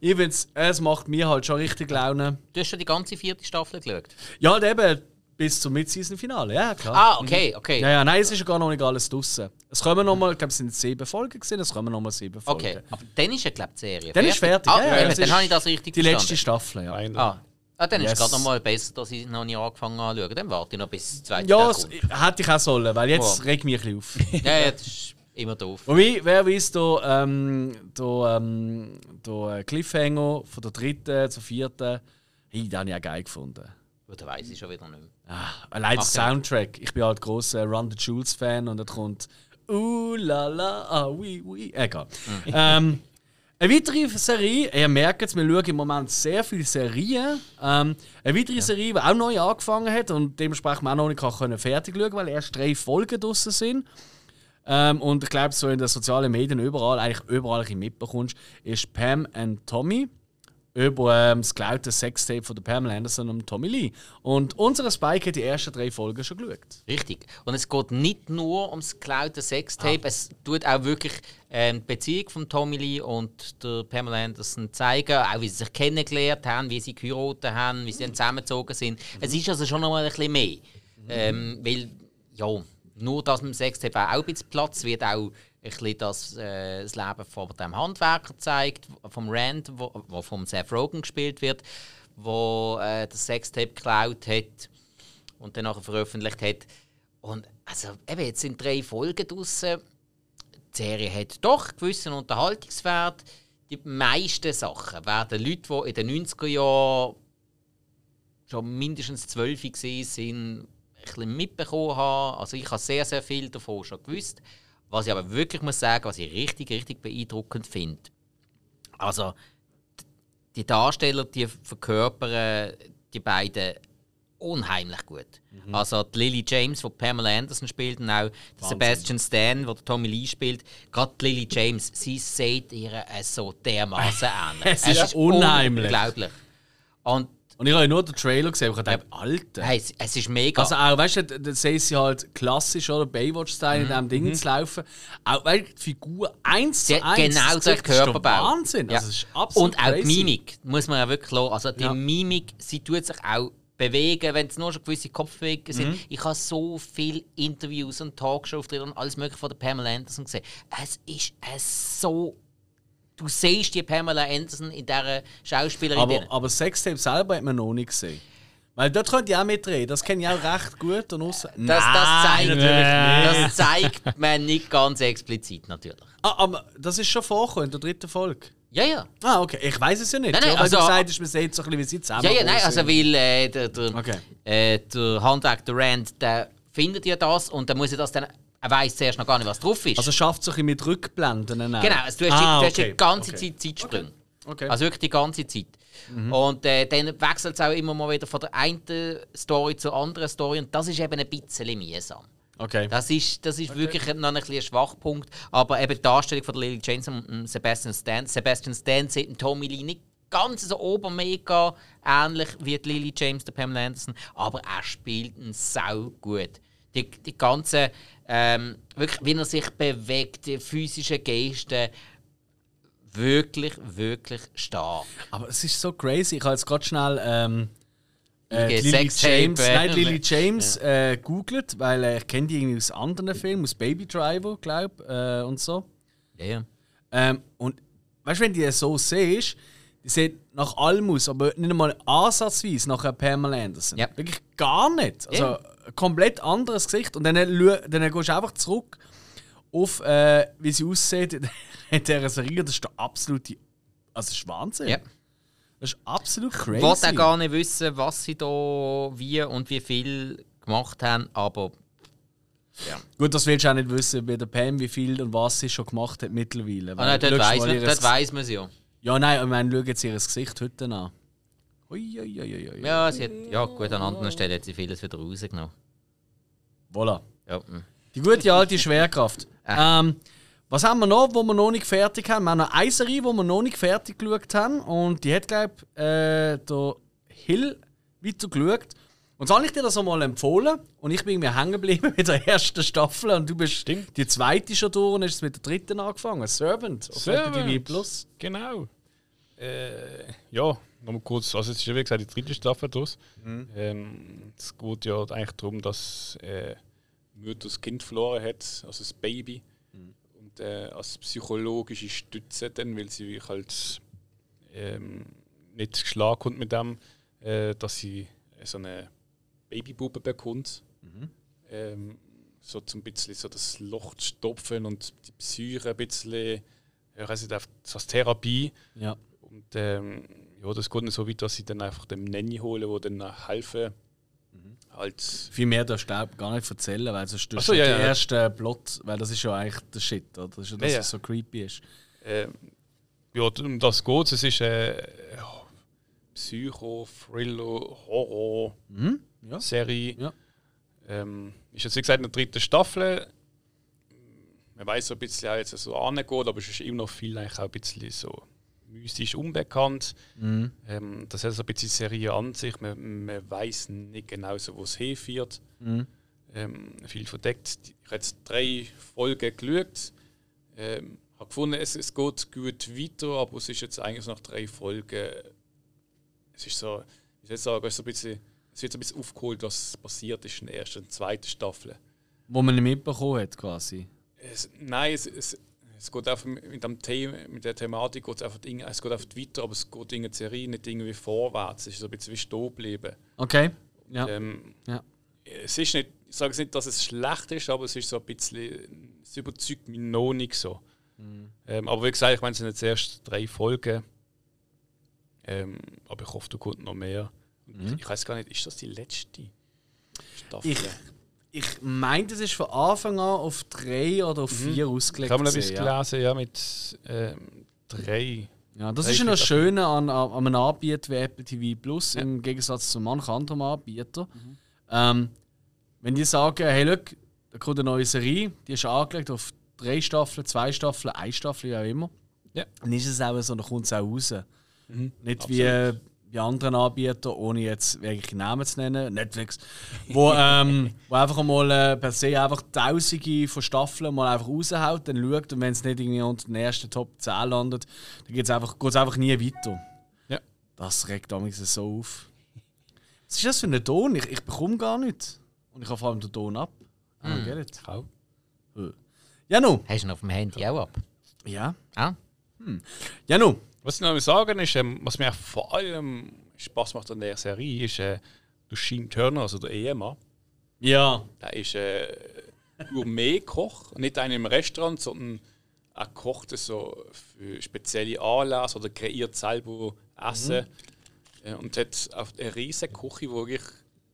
Ich find's, es macht mir halt schon richtig Laune. Du hast schon die ganze vierte Staffel geschaut? Ja, und eben bis zum Mid-Season-Finale, ja klar. Ah, okay, okay. Ja, ja, nein, es ist ja gar noch nicht alles draussen. Es kommen nochmal, ich glaube, es sind sieben Folgen gesehen, es kommen nochmal sieben Folgen. Okay, aber dann ist ja, glaube ich, die Serie Dann ist fertig, Ah, ja, ja, dann ist habe ich das richtig Die letzte verstanden. Staffel, ja. Ah. ah, dann ist Yes. es gerade noch mal besser, dass ich noch nicht angefangen habe zu schauen. Dann warte ich noch bis zweite Ja, kommt. hätte ich auch sollen, weil jetzt Ja. regt mich ein bisschen auf. Ja, ja, das ist immer doof. Wobei, wer weiß, der, ähm, der, ähm, der Cliffhanger von der dritten zur vierten, hey, den habe ich auch geil gefunden. Dann weiss ich schon wieder nicht mehr. Ah, allein der ja Soundtrack. Ich bin halt großer Run the Jules Fan und dann kommt Uh la la, ah oui, oui. Egal. ähm, eine weitere Serie, ihr merkt es, wir schauen im Moment sehr viele Serien. Ähm, eine weitere Serie, die auch neu angefangen hat und dementsprechend auch noch nicht können fertig schauen weil erst drei Folgen draussen sind. Ähm, und ich glaube, so in den sozialen Medien überall, eigentlich überall ein bisschen mitbekommst, ist Pam and Tommy. Über ähm, das geklaute Sextape von der Pamela Anderson und Tommy Lee. Und unser Spike hat die ersten drei Folgen schon geschaut. Richtig. Und es geht nicht nur ums geklaute Sextape, es tut auch wirklich ähm, die Beziehung von Tommy Lee und der Pamela Anderson zeigen, auch wie sie sich kennengelernt haben, wie sie geheiratet haben, wie sie dann zusammengezogen sind. Es ist also schon noch mal ein bisschen mehr. Ähm, weil, ja, nur dass dem Sextape auch ein bisschen Platz wird, auch ein bisschen das, äh, das Leben von dem Handwerker zeigt, vom Rand, wo, wo vom Seth Rogen gespielt wird, wo äh, das Sextape geklaut hat und dann veröffentlicht hat. Und also, eben, jetzt sind drei Folgen draussen. Die Serie hat doch gewissen Unterhaltungswert. Die meisten Sachen werden Leute, die in den 90er Jahren schon mindestens zwölf waren, ein bisschen mitbekommen haben. Also ich habe sehr, sehr viel davon schon gewusst. Was ich aber wirklich muss sagen, was ich richtig, richtig beeindruckend finde. Also die Darsteller, die verkörpern die beiden unheimlich gut. Also die Lily James, die Pamela Anderson spielt, und auch Sebastian Stan, der Tommy Lee spielt. Gerade Lily James, sie sieht ihr so dermaßen ähnlich. Es ist unheimlich. Unglaublich. Und Und ich habe ja nur den Trailer gesehen, und ich dachte, Alter. hey, es, es ist mega. Also auch, weißt du, da sehen sie halt klassisch, oder? Baywatch-Style Mhm. in diesem Ding zu laufen. Auch, weil die Figur eins zu eins. genau das doch Körperbau. Wahnsinn. Ja. Also, ist absolut Und auch die. Mimik, muss man ja wirklich lassen. Also die Ja. Mimik, sie tut sich auch bewegen, wenn es nur schon gewisse Kopfbewegungen sind. Mhm. Ich habe so viele Interviews und Talkshow-Auftritte und alles mögliche von der Pamela Anderson gesehen. Es ist so... Du siehst die Pamela Anderson in dieser Schauspielerin. Aber, drin. aber Sextape selber hat man noch nicht gesehen. Weil dort könnt ihr auch mitreden. Das kenne ich auch recht gut. Und das, das, zeigt, natürlich das zeigt man nicht ganz explizit, natürlich. Ah, aber das ist schon vorgekommen in der dritten Folge. Ja, ja. Ah, okay. Ich weiß es ja nicht. Nein, nein, ja, weil also- du gesagt hast, man sieht so ein bisschen, wie sie zusammen Ja, ja, nein, also weil äh, der, der, Okay. äh, der Handwerk, der Rand, der findet ja das und dann muss er das dann, er weiß zuerst noch gar nicht, was drauf ist. Also schafft es ein bisschen mit Rückblenden. auch. genau, also du hast, ah, die, du hast okay. die ganze okay. Zeit Zeitsprünge. Okay. Also wirklich die ganze Zeit. Und äh, dann wechselt es auch immer mal wieder von der einen Story zur anderen Story und das ist eben ein bisschen mühsam. okay. Das ist, das ist wirklich noch ein, bisschen ein Schwachpunkt. Aber eben die Darstellung von Lily James und dem Sebastian Stan. Sebastian Stan sieht Tommy Lee nicht ganz so obermega ähnlich wie Lily James, der Pamela Anderson. Aber er spielt ihn sau gut. Die, die ganze, ähm, wirklich, wie er sich bewegt, die physischen Gesten, wirklich, wirklich stark. Aber es ist so crazy. Ich habe jetzt gerade schnell ähm, äh, Lily James, nein, Lily James äh, googelt, weil äh, ich kenne die irgendwie aus anderen Filmen, aus Baby Driver, glaube äh, und so. Ja, ja. Ähm, und weißt du, wenn du die so siehst, die sieht nach allem aus, aber nicht einmal ansatzweise nach Pamela Anderson. Ja. Wirklich gar nicht. Also Ja. Ein komplett anderes Gesicht. Und dann, lü- dann gehst du einfach zurück auf, äh, wie sie aussieht in- dieser Serie. Das ist der absolute. Also, das ist Wahnsinn. Ja. Das ist absolut Ich crazy. wollte auch gar nicht wissen, was sie da wie und wie viel gemacht haben, aber Gut, das willst du auch nicht wissen bei der Pam, wie viel und was sie schon gemacht hat mittlerweile. ah, nein, dort schau weiss man, ihres- dort weiss man es ja. Ja, nein, ich meine, schau jetzt ihr Gesicht heute an. Ui, ui, ui, ui, ui. Ja, sie hat, ja gut, an anderen Stellen hat sie vieles wieder rausgenommen. Voilà. Ja, mm. Die gute alte Schwerkraft. ähm, was haben wir noch, wo wir noch nicht fertig haben? Wir haben noch eine Serie, wo wir noch nicht fertig geschaut haben. Und die hat, glaube ich, äh, der Hill weiter geschaut. Und so habe ich dir das einmal empfohlen. Und ich bin irgendwie hängen geblieben mit der ersten Staffel. Und du bist die zweite schon durch und hast mit der dritten angefangen. Servant auf Servant. Apple TV Plus. Genau. Äh, ja, nochmal kurz. Also, es ist ja wie gesagt die dritte Staffel draus. Ähm, es geht ja eigentlich darum, dass äh, Mutter das Kind verloren hat, also das Baby. Und äh, als psychologische Stütze, dann, weil sie halt ähm, nicht geschlagen kommt mit dem, äh, dass sie so eine Babybube bekommt. Ähm, so zum bisschen so das Loch zu stopfen und die Psyche ein bisschen, ich weiss nicht, einfach so als Therapie. Ja. Und ähm, ja, das geht nicht so weit, dass sie dann einfach den Nanny holen, wo dann helfen. Halt, Viel mehr darfst du gar nicht erzählen, weil sonst Ach so, ja, den ja. ersten Plot, weil das ist ja eigentlich der Shit, oder? Das ist ja das, Ja, was so creepy ist. ähm, ja, um das geht es. ist äh, Psycho, Thriller, Horror, Ja. Serie. Ja. Ähm, ist jetzt wie gesagt in der dritten Staffel. Man weiß so ein bisschen, auch jetzt so angeht, aber es ist immer noch viel eigentlich auch ein bisschen so mystisch unbekannt. Ähm, das hat so ein bisschen Serie an sich. Man, man weiß nicht genau, so, wo es hinführt. Ähm, viel verdeckt. Ich habe jetzt drei Folgen geschaut. Ähm, habe gefunden, es, es geht gut weiter, aber es ist jetzt eigentlich nach drei Folgen. Es ist so, ich sagen, es, ist so ein bisschen, es wird so ein bisschen aufgeholt, was passiert ist in der ersten und zweiten Staffel. Wo man nicht mitbekommen hat, quasi. Es, nein, es, es, es geht einfach mit, dem Thema, mit der Thematik geht es einfach es geht einfach weiter, aber es geht in der Serie nicht irgendwie vorwärts. Es ist so ein bisschen wie stehen geblieben. Okay. Ja. Ähm, ja. es ist nicht, ich sage jetzt nicht, dass es schlecht ist, aber es ist so ein bisschen, es überzeugt mich noch nicht so. Ähm, aber wie gesagt, ich meine, es sind jetzt erst drei Folgen. Ähm, aber ich hoffe, da kommt noch mehr. Und Ich weiß gar nicht, ist das die letzte Staffel? Ich, ich meinte, es ist von Anfang an auf drei oder auf vier ich ausgelegt. habe noch etwas ja. gelesen, ja, mit ähm, drei. Ja, das Drei, ist ja das Schöne an, an einem Anbieter wie Apple TV Plus, im Gegensatz zu manchen anderen Anbietern. Ähm, wenn die sagen, hey, look, da kommt eine neue Serie, die ist angelegt auf drei Staffeln, zwei Staffeln, eine Staffel, wie auch immer, Ja. dann ist es auch so, dann kommt es auch raus. Nicht wie bei anderen Anbietern, ohne jetzt wirklich Namen zu nennen, Netflix, wo, ähm, wo einfach mal äh, per se einfach Tausende von Staffeln mal einfach raushaut, dann schaut und wenn es nicht irgendwie unter den ersten Top 10 landet, dann geht es einfach, geht's einfach nie weiter. Ja. Das regt damals so auf. Was ist das für ein Ton? Ich, ich bekomme gar nichts. Und ich habe vor allem den Ton ab. Ah, mm. it. Auch. Ja, nu. Hast du ihn auf dem Handy auch ab? Ja. Ah? Ja, nu. Was ich noch sagen ist, ähm, was mir vor allem Spaß macht an der Serie, ist äh, der Sheen Turner, also der Ehemann. Ja. Der ist äh, Gourmet-Koch, nicht einer im Restaurant, sondern er kocht so für spezielle Anlässe oder kreiert selber Essen. Äh, und hat auf eine riesige Küche, die wirklich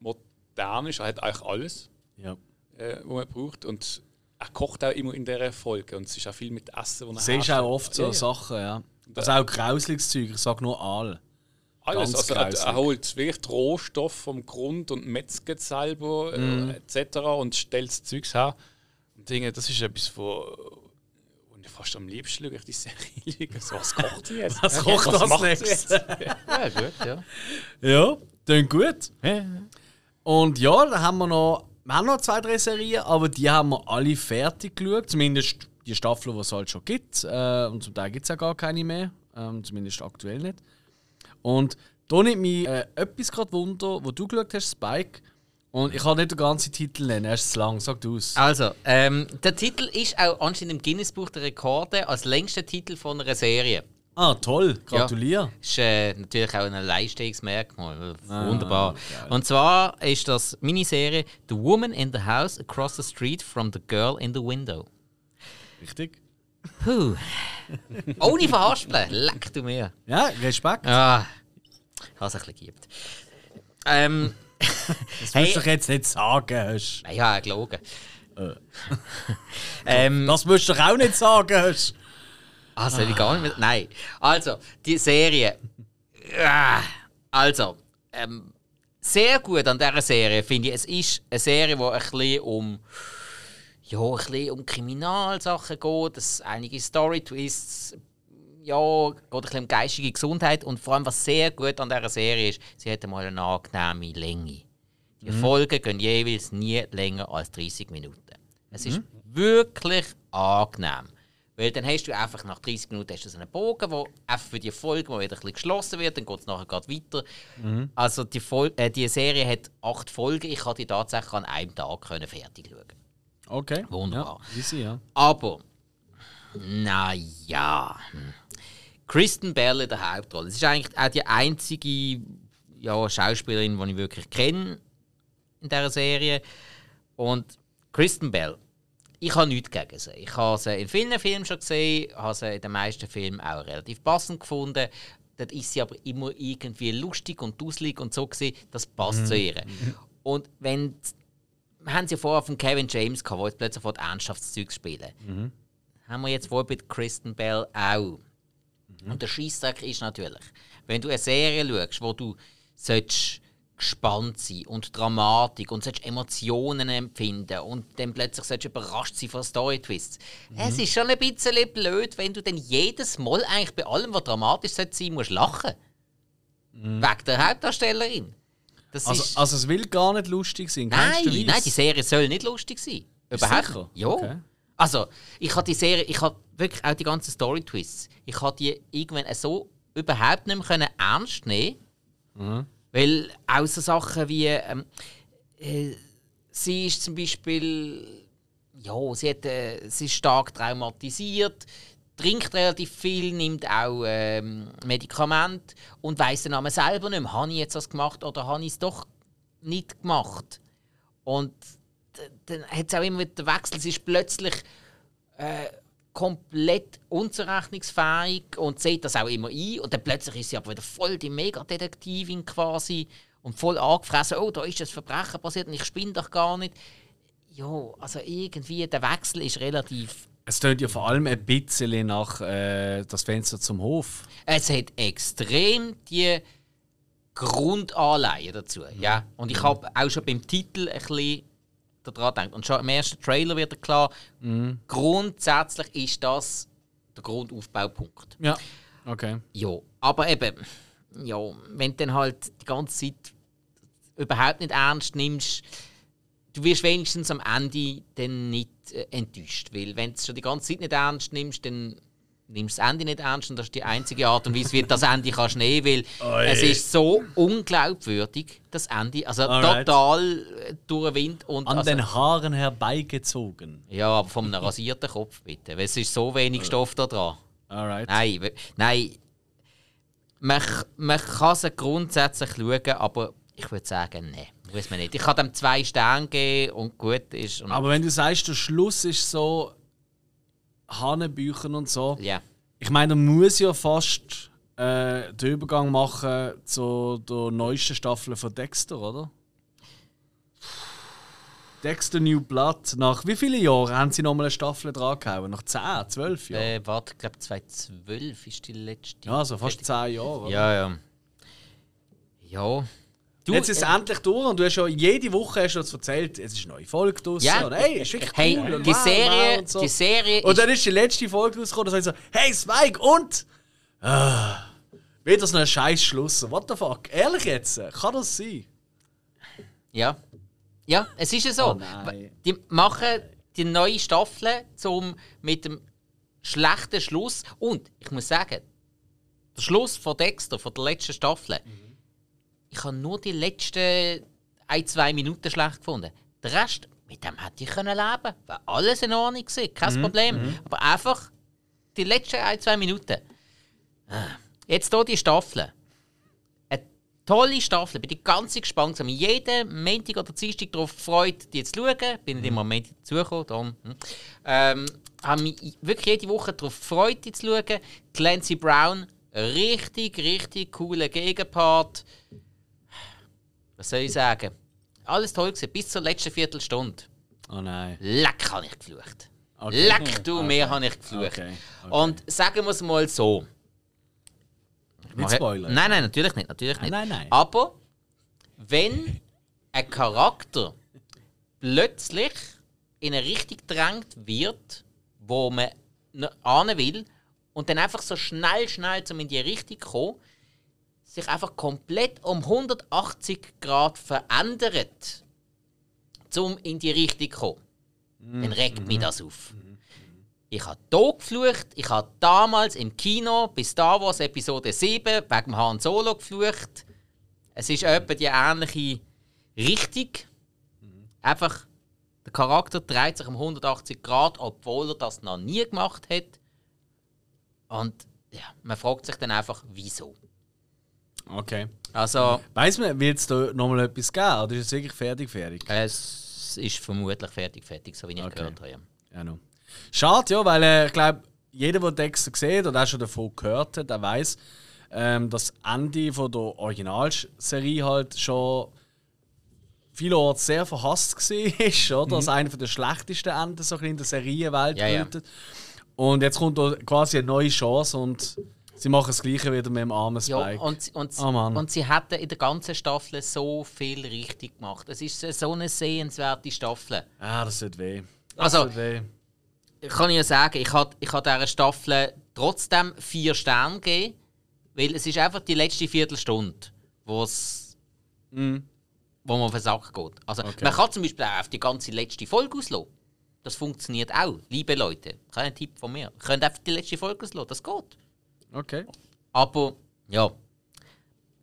modern ist. Er hat eigentlich alles, Ja. äh, was man braucht. Und er kocht auch immer in dieser Folge. Und es ist auch viel mit Essen, das er Siehst auch oft so ja. Sachen, ja. Also auch grausliches Zeug, ich sag nur Aal. Alles. Ganz Also er, grausig. er holt wirklich die Rohstoffe vom Grund und metzget selber Mhm. äh, etc. und stellt das Zeugs her. Und Dinge, das ist etwas, wo, wo ich fast am liebsten schaue, ich die Serie. So, was kocht sie jetzt? Was kocht das macht sie nächstes? jetzt? Ja, gut, ja. Ja, klingt gut. Und ja, da haben wir noch, wir haben noch zwei, drei Serien, aber die haben wir alle fertig geschaut. Zumindest die Staffel, die es halt schon gibt. Äh, und zum Teil gibt es ja gar keine mehr. Ähm, zumindest aktuell nicht. Und da nimmt mich äh, etwas gerade Wunder, wo du geschaut hast, Spike. Und ich kann nicht den ganzen Titel nennen, er ist zu lang, sag du es. Also, ähm, der Titel ist auch anscheinend im Guinness-Buch der Rekorde als längster Titel von einer Serie. Ah, toll, gratuliere. Ist äh, natürlich auch ein Leistungsmerkmal. Ah, Wunderbar. Und zwar ist das Miniserie The Woman in the House Across the Street from the Girl in the Window. Richtig. Puh. Ohne Verhaspeln. Leck du mir. Ja, Respekt. Ah, ich habe es ein bisschen geübt. Ähm, Das musst du jetzt nicht sagen. Hast. nein, ja, gelogen. ähm, Das musst du auch nicht sagen. Hast. Soll ich gar nicht mehr? Nein. Also, die Serie. Ah, Also, ähm, sehr gut an dieser Serie finde ich, es ist eine Serie, die ein bisschen um, ja, ein bisschen um Kriminalsachen geht, es einige Story-Twists, ja, geht ein bisschen um geistige Gesundheit und vor allem, was sehr gut an dieser Serie ist, sie hat mal eine angenehme Länge. Die Folgen gehen jeweils nie länger als 30 Minuten. Es ist wirklich angenehm. Weil dann hast du einfach nach 30 Minuten hast du so einen Bogen, wo einfach für die Folge, wo wieder ein bisschen geschlossen wird, dann geht es nachher gerade weiter. Also die, Fol äh, die Serie hat acht Folgen, ich konnte die tatsächlich an einem Tag können fertig schauen. Okay. Wunderbar. Ja, easy, ja. Aber, naja. Kristen Bell in der Hauptrolle. Es ist eigentlich auch die einzige ja, Schauspielerin, die ich wirklich kenne in dieser Serie. Und Kristen Bell, ich habe nichts gegen sie. Ich habe sie in vielen Filmen schon gesehen, habe sie in den meisten Filmen auch relativ passend gefunden. Dort ist sie aber immer irgendwie lustig und duselig und so gesehen, das passt zu ihr. Und wenn haben sie vorher von Kevin James gehabt, der jetzt plötzlich sofort ernsthaftes Zeug spielen. Haben wir jetzt vor bei Kristen Bell auch. Und der Scheissdreck ist natürlich, wenn du eine Serie schaust, wo du sollst gespannt sein und Dramatik und sollst Emotionen empfinden und dann plötzlich sollst überrascht sein von Story-Twists. Mhm. Es ist schon ein bisschen blöd, wenn du dann jedes Mal eigentlich bei allem, was dramatisch sein musst lachen. Wegen der Hauptdarstellerin. Das Mhm. Also, ist... also es will gar nicht lustig sein. nein, nein, die Serie soll nicht lustig sein. Überhaupt sicher? Ja. Okay. Also, ich habe die Serie, ich habe wirklich auch die ganzen Story-Twists, ich habe die irgendwann so überhaupt nicht mehr können ernst nehmen Weil auch so Sachen wie, ähm, äh, sie ist zum Beispiel, ja, sie, hat, äh, sie ist stark traumatisiert, trinkt relativ viel, nimmt auch ähm, Medikamente und weiss den Namen selber nicht mehr. Habe ich jetzt das gemacht oder habe ich es doch nicht gemacht? Und dann hat es auch immer wieder den Wechsel. Sie ist plötzlich äh, komplett unzurechnungsfähig und sieht das auch immer ein. Und dann plötzlich ist sie aber wieder voll die Megadetektivin quasi und voll angefressen. Oh, da ist das Verbrechen passiert und ich spinne doch gar nicht. Ja, also irgendwie, der Wechsel ist relativ. Es tönt ja vor allem ein bisschen nach äh, das Fenster zum Hof. Es hat extrem die Grundanleihen dazu. Ja. Und ich habe auch schon beim Titel ein bisschen daran gedacht. Und schon im ersten Trailer wird klar, grundsätzlich ist das der Grundaufbaupunkt. Ja. Okay. Ja, aber eben, ja, wenn du dann halt die ganze Zeit überhaupt nicht ernst nimmst, du wirst wenigstens am Ende dann nicht äh, enttäuscht. Weil wenn du es schon die ganze Zeit nicht ernst nimmst, dann nimmst du das Ende nicht ernst und das ist die einzige Art und Weise, wie das Ende kannst nehmen, weil es ist so unglaubwürdig, das Ende. Also Alright. total äh, durch den Wind und An also, den Haaren herbeigezogen. Ja, aber einem rasierten Kopf bitte, weil es ist so wenig Stoff da dran. Alright. Nein, nein. Man, man kann sie grundsätzlich schauen, aber ich würde sagen, nein, muss man nicht. Ich kann dem zwei Sterne geben und gut ist. Und Aber wenn du sagst, der Schluss ist so Hanebüchen und so, ja. ich meine, da muss ja fast äh, den Übergang machen zu der neuesten Staffel von Dexter, oder? Dexter New Blood. Nach wie vielen Jahren haben sie nochmal eine Staffel dran gehauen? Nach 10, 12 Jahren? Äh, warte, ich glaube 2012 ist die letzte. ja, also fast 10 Jahre. Oder? Ja, ja. Ja. Du, Jetzt ist es äh, endlich durch und du hast schon jede Woche hast du uns erzählt, es ist eine neue Folge draussen. Ja. Und hey, ist wirklich hey, cool. und die wow, Serie, wow und so. die Serie Und dann ist die letzte Folge rausgekommen, da sagt so, hey Spike, und? Ah, wieder so ein scheiß Schluss. What the fuck? Ehrlich jetzt? Kann das sein? Ja. Ja, es ist ja so. Oh die machen die neue Staffel zum, mit dem schlechten Schluss. Und ich muss sagen, der Schluss von Dexter, von der letzten Staffel, ich habe nur die letzten ein, zwei Minuten schlecht gefunden. Der Rest, mit dem hätte ich können leben Wäre alles in Ordnung gewesen, kein Problem. Aber einfach die letzten ein, zwei Minuten. Ah. Jetzt hier die Staffel. Eine tolle Staffel. Bin ich ganz gespannt. Ich jeden Montag oder Dienstag darauf gefreut, die zu schauen. Bin nicht immer am Montag dazugekommen. Darum, hm. ähm, habe mich wirklich jede Woche darauf gefreut, die zu schauen. Clancy Brown, richtig, richtig cooler Gegenpart. Was soll ich sagen? Alles toll gewesen, bis zur letzten Viertelstunde. Oh nein. Leck habe ich geflucht. Okay. Leck du, mehr habe ich geflucht. Okay, okay. Und sagen wir es mal so. Nicht Spoiler. Nein, nein, natürlich nicht. Natürlich nicht. Nein, nein. Aber wenn ein Charakter plötzlich in eine Richtung gedrängt wird, wo man ahnen will, und dann einfach so schnell, schnell um in die Richtung zu kommen, sich einfach komplett um 180 Grad verändert, um in die Richtung zu kommen, dann regt mich das auf. Ich habe hier geflucht, ich habe damals im Kino bis Star Wars Episode 7 wegen Han Solo geflucht. Es ist etwa die ähnliche Richtung. Einfach, der Charakter dreht sich um 180 Grad, obwohl er das noch nie gemacht hat. Und ja, man fragt sich dann einfach, wieso. Okay. Also, Weiss man, wird es da nochmal etwas geben? Oder ist es wirklich fertig, fertig? es ist vermutlich fertig, fertig, so wie ich Okay. gehört habe. ja. Ja, no. Schade, ja, weil äh, ich glaube, jeder, der Dexter sieht oder auch schon davon gehört hat, der weiß, ähm, dass das Ende von der Originalserie halt schon vielerorts sehr verhasst war, oder? Als einer der schlechtesten Enden so in der Serienwelt Ja, ja. Und jetzt kommt da quasi eine neue Chance und Sie machen das Gleiche wieder mit dem armen Ja, Spike. und, und, Oh und sie hätten in der ganzen Staffel so viel richtig gemacht. Es ist so eine sehenswerte Staffel. ah, das tut weh. Das Also, weh. kann ich ja sagen, ich habe ich dieser Staffel trotzdem vier Sterne gegeben, weil es ist einfach die letzte Viertelstunde, wo's, wo man auf den Sack geht. Also, Man kann zum Beispiel auch auf die ganze letzte Folge auslassen. Das funktioniert auch, liebe Leute. Kein Tipp von mir. Ihr könnt einfach die letzte Folge auslassen, das geht. Okay. Aber, ja,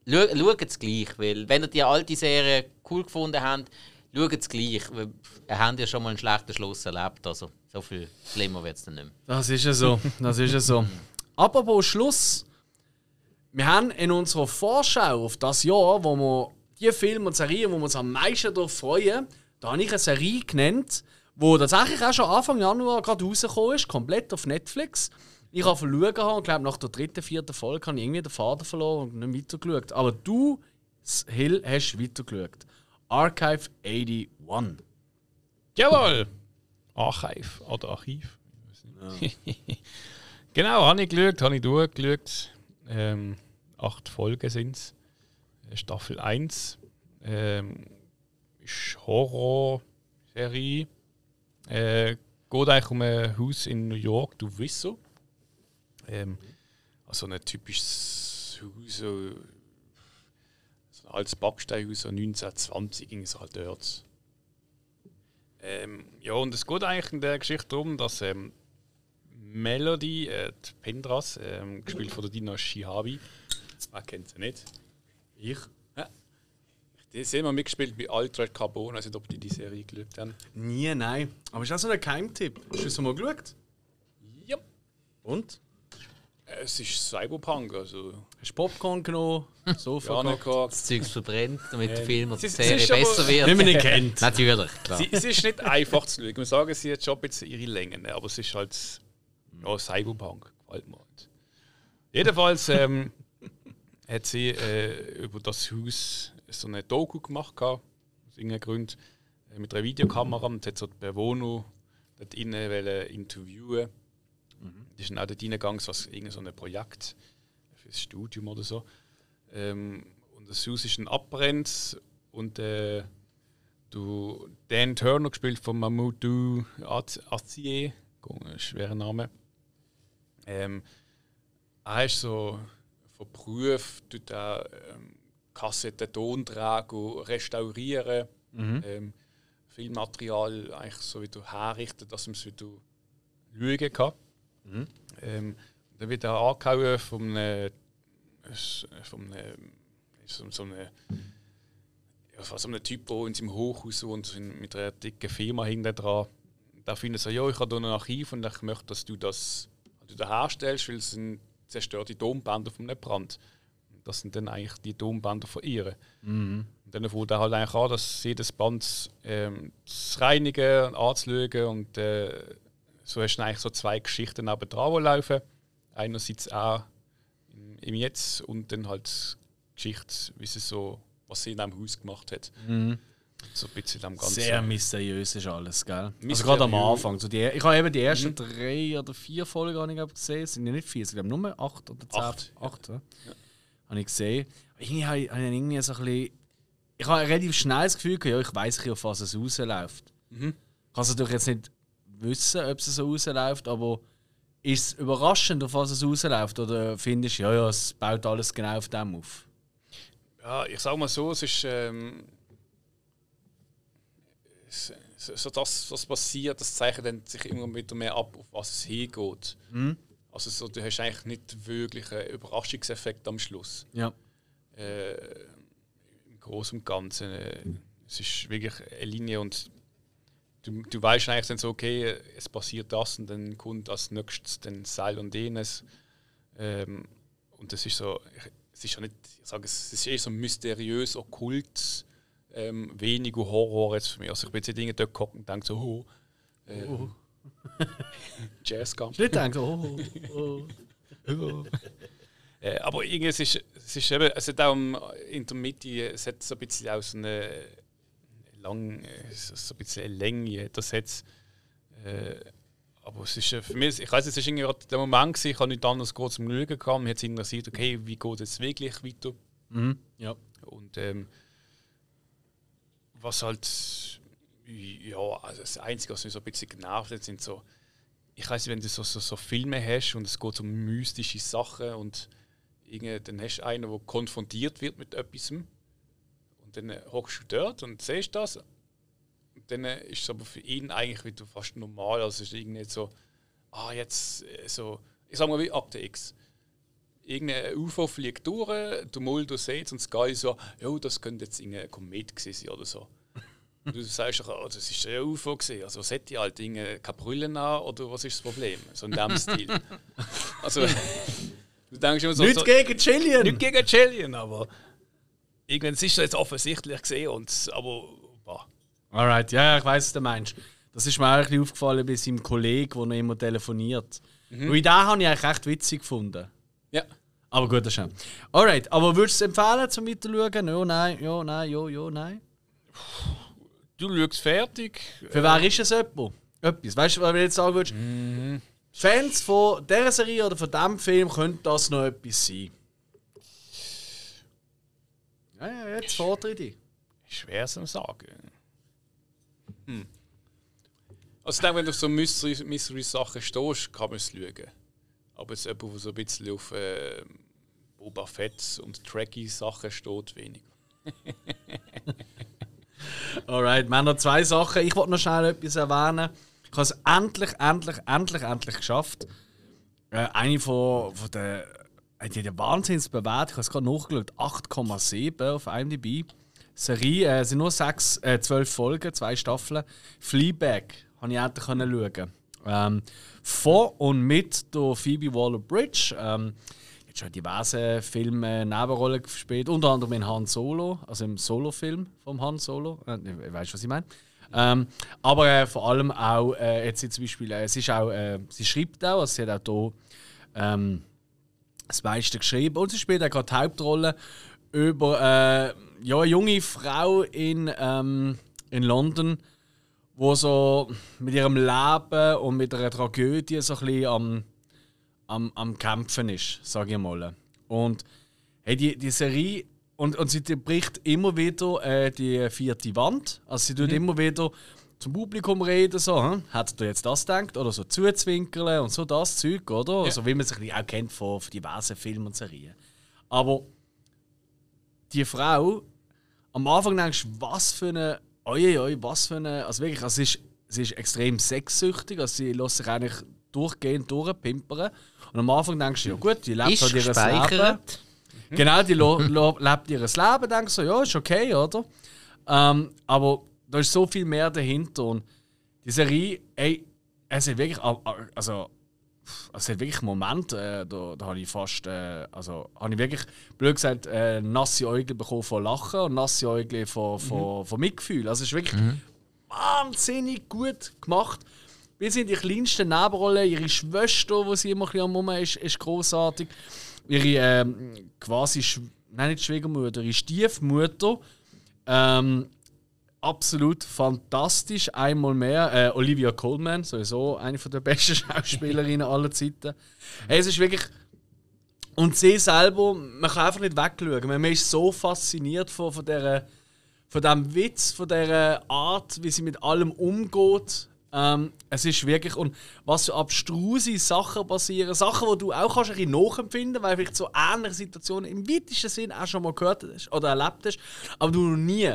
schau- schaut es gleich, weil wenn ihr die alte Serie cool gefunden habt, schaut es gleich, ihr habt ja schon mal einen schlechten Schluss erlebt, also so viel schlimmer wird es dann nicht mehr. Das ist ja so. Das ist ja so. Apropos Schluss. Wir haben in unserer Vorschau auf das Jahr, wo wir die Filme und Serien, wo wir uns am meisten darauf freuen, da habe ich eine Serie genannt, wo tatsächlich auch schon Anfang Januar gerade rausgekommen ist, komplett auf Netflix. Ich habe verloren und glaube nach der dritten, vierten Folge habe ich irgendwie den Faden verloren und nicht weitergeschaut. Aber du, Hill, hast weitergeschaut. Archive 81. Jawohl! Archiv oder Archiv. Nicht. genau, habe ich geschaut, habe ich durchgeschaut. Ähm, acht Folgen sind es. Staffel 1. Ähm, ist Horror-Serie. Äh, geht eigentlich um ein Haus in New York, du weißt so. Ähm, also ein typisches Haus, so, so ein altes Backsteinhaus, so 1920 ging es halt dort. Ähm, ja, und es geht eigentlich in der Geschichte darum, dass ähm, Melody, äh, die Pendras, ähm, gespielt von der Dina Shihabi, wer kennt sie nicht? Ich? Die sind immer mitgespielt bei Altered Carbon, also ob die die Serie geschaut haben. Nie, nein. Aber ist das so ein Geheimtipp? Hast du es mal geschaut? Ja. Und? Es ist Cyberpunk, also Hast du Popcorn genommen? Sofa ja, nicht gehabt. Das Zeug verbrennt, damit der Film oder die Serie besser wird. Wie man ihn kennt. Natürlich, klar. Sie, es ist nicht einfach zu schauen. Wir sagen, sie hat schon ein bisschen ihre Längen, aber es ist halt ja, Cyberpunk. Gefällt mir halt. Jedenfalls ähm, hat sie äh, über das Haus so eine Doku gemacht, gehabt, aus irgendeinem Grund, äh, mit einer Videokamera und hat so die Bewohner dort innen interviewen. Die sind auch dort reingegangen, als irgendein so ein Projekt für das Studium oder so. Ähm, und das Haus ist dann abbrennt und äh, du Dan Turner gespielt von Mamoudou Azier, ein schwerer Name. Ähm, er ist so verprüft, tut auch ähm, Kassetten, Tonträger restaurieren, ähm, Filmmaterial eigentlich so wieder herrichten, dass man es wieder schauen kann. Ähm, dann wird er angehauen von einem, von einem, so, so einem ja, so einem Typ, der in seinem Hochhaus wohnt, mit einer dicken Firma hinten dran. Da findet er, ja, ich habe hier ein Archiv und ich möchte, dass du das du da herstellst, weil es sind zerstörte Tonbänder von einem Brand. Das sind dann eigentlich die Tonbänder von ihr. Und dann fängt er halt eigentlich an, dass jedes Band ähm, zu reinigen und anzuschauen und äh, so hast du eigentlich so zwei Geschichten neben dran, laufen. Einerseits auch im, im Jetzt und dann halt die Geschichte, wie sie so, was sie in einem Haus gemacht hat. So ein bisschen am Ganzen. Sehr mysteriös ist alles, gell? Also Mysteriös. gerade am Anfang. So die, ich habe eben die ersten drei oder vier Folgen habe ich, gesehen. Es sind ja nicht vier, es sind nur acht oder zehn. Acht, ja. Acht, ja. Habe ich gesehen. Irgendwie habe ich, habe ich irgendwie so ein bisschen... Ich habe relativ schnell das Gefühl, gehabt, ja, ich weiß auf was es rausläuft. Mhm. Ich kann es natürlich jetzt nicht wissen, ob es so rausläuft, aber ist es überraschend, auf was es rausläuft? Oder findest du, ja, ja, es baut alles genau auf dem auf? Ja, ich sag mal so, es ist. Ähm, es- so das, was passiert, das zeichnet sich immer wieder mehr ab, auf was es hingeht. Also so, du hast eigentlich nicht wirklich einen Überraschungseffekt am Schluss. Ja. Äh, Im Großen und Ganzen. Äh, es ist wirklich eine Linie und du, du weißt eigentlich dann so, okay, es passiert das und dann kommt als nächstes dann Seil und jenes. Ähm, und das ist so, ich- es ist ja nicht, ich sage es, es ist eher so mysteriös, okkult, ähm, wenig Horror jetzt für mich. Also ich bin jetzt nicht irgendwie dort und denke so, oh, äh, Jazzgum. Ich denke, oh, oh, oh. Äh, aber irgendwie, es ist, es ist eben, es hat auch in der Mitte, es hat so ein bisschen auch so eine lang, äh, so so ein bisschen eine Länge, das hat äh, aber es ist äh, für mich, ich weiß, es ist irgendwie gerade der Moment gewesen, ich habe nicht anders kurz zum Schauen gehabt, mir hat es interessiert, okay, wie geht es jetzt wirklich weiter? Mhm. Ja. Und ähm, was halt, ja, also das Einzige, was mich so ein bisschen genervt hat, sind so, ich weiß nicht, wenn du so, so, so Filme hast und es geht um mystische Sachen und irgendwie, dann hast du einen, der konfrontiert wird mit etwas und dann hockst du dort und siehst das und dann ist es aber für ihn eigentlich wieder fast normal, also es ist irgendwie so, ah, jetzt äh, so, ich sag mal wie Akte X irgendein UFO fliegt durch, der Mulder sieht es und Sky so, ja, das könnte jetzt ein Komet gewesen sein oder so. Und du sagst, oh, das ist ein UFO gewesen. Also was hätte ich halt Dinge keine Brille an oder was ist das Problem? So in dem Stil. Also du denkst immer so. Nicht so, gegen Chillian! nicht gegen Chillian, aber irgendwann ist es jetzt offensichtlich gesehen und aber boah. Alright, ja, ich weiß, was du meinst. Das ist mir auch ein bisschen aufgefallen bei seinem Kollegen, der noch immer telefoniert. Mhm. Und den habe ich eigentlich recht witzig gefunden. Ja. Aber gut, das ist schon. Alright, aber würdest du es empfehlen, zum Weiterschauen? Ja, nein, ja, nein, ja, ja, nein. Du schaust fertig. Für wer ist es jemand? Etwas. Weißt du, was ich jetzt sagen würdest? Fans von dieser Serie oder von diesem Film könnte das noch etwas sein. Ja, ja, jetzt fordere ich dich. Schwer zu sagen. Hm. Also ich denke, wenn du auf so Mystery- Mystery-Sachen stehst, kann man es schauen. Aber jetzt jemand, der so ein bisschen auf äh, Boba Fett und Trekkie-Sachen steht, weniger. Alright, wir haben noch zwei Sachen. Ich wollte noch schnell etwas erwähnen. Ich habe es endlich, endlich, endlich, endlich geschafft. Äh, eine von, von der. Äh, hat ja wahnsinnig bewährt. Ich habe es gerade nachgeschaut. 8,7 auf IMDb. Serie, äh, sind nur sechs, äh, zwölf Folgen, zwei Staffeln. Fleabag habe ich endlich schauen. Ähm, von und mit der Phoebe Waller-Bridge. Ähm, hat schon diverse Filme Nebenrollen gespielt, unter anderem in Han Solo, also im Solo-Film vom Han Solo. Äh, ich weiß, was ich meine. Ähm, aber äh, vor allem auch, äh, jetzt sie zum Beispiel, äh, sie, ist auch, äh, sie schreibt auch, also sie hat auch hier ähm, das meiste geschrieben und sie spielt auch gerade die Hauptrolle über äh, ja, eine junge Frau in, ähm, in London, wo so mit ihrem Leben und mit einer Tragödie so ein bisschen am, am, am Kämpfen ist, sage ich mal. Und hey, die, die Serie, und, und sie bricht immer wieder äh, die vierte Wand. Also sie tut immer wieder zum Publikum reden, so, hm, hättet ihr jetzt das gedacht? Oder so zuzwinkeln und so das Zeug, oder? Also wie man sich auch kennt von, von diversen Filmen und Serien. Aber die Frau, am Anfang denkst du, was für eine, oi, oi, was für eine, also wirklich, also sie, ist, sie ist extrem sexsüchtig, also sie lässt sich eigentlich durchgehend durchpimpern. Und am Anfang denkst du, ja gut, die lebt Ist halt ihr Leben. Genau, die lebt ihr Leben, denkst du, ja, ist okay, oder? Ähm, aber da ist so viel mehr dahinter. Und die Serie, ey, es hat wirklich, also, es hat wirklich Momente, äh, da, da habe ich fast, äh, also, habe ich wirklich, blöd gesagt, äh, nasse Äugel bekommen von Lachen und nasse Äugel von, von, von Mitgefühl. Also, es ist wirklich wahnsinnig gut gemacht. Bis in die kleinsten Nebenrollen, ihre Schwester, wo sie immer ein bisschen am Mummen ist, ist großartig. Ihre ähm, quasi, nein, nicht Schwiegermutter, ihre Stiefmutter. Ähm, absolut fantastisch, einmal mehr. Äh, Olivia Colman, sowieso eine der besten Schauspielerinnen aller Zeiten. Hey, es ist wirklich. Und sie selber, man kann einfach nicht wegschauen. Man ist so fasziniert von, von, dieser, von diesem Witz, von dieser Art, wie sie mit allem umgeht. Ähm, es ist wirklich. Und was für abstruse Sachen passieren. Sachen, die du auch kannst ein bisschen nachempfinden weil vielleicht so ähnliche Situationen im weitesten Sinn auch schon mal gehört hast oder erlebt hast, aber du noch nie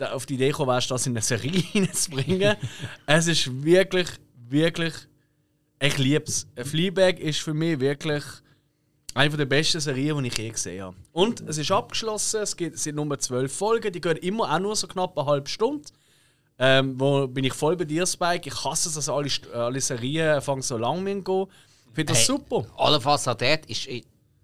auf die Idee gekommen wärst, das in eine Serie hineinzubringen. es ist wirklich, wirklich. Ich liebe es. Fleabag ist für mich wirklich eine der besten Serien, die ich je gesehen habe. Und es ist abgeschlossen, es, gibt, es sind nur zwölf Folgen, die gehen immer auch nur so knapp eine halbe Stunde. Ähm, wo bin ich voll bei dir, Spike. Ich hasse es, dass alle, alle Serien fangen so lang gehen. Ich finde das Hey, super. Allenfalls an dort ist,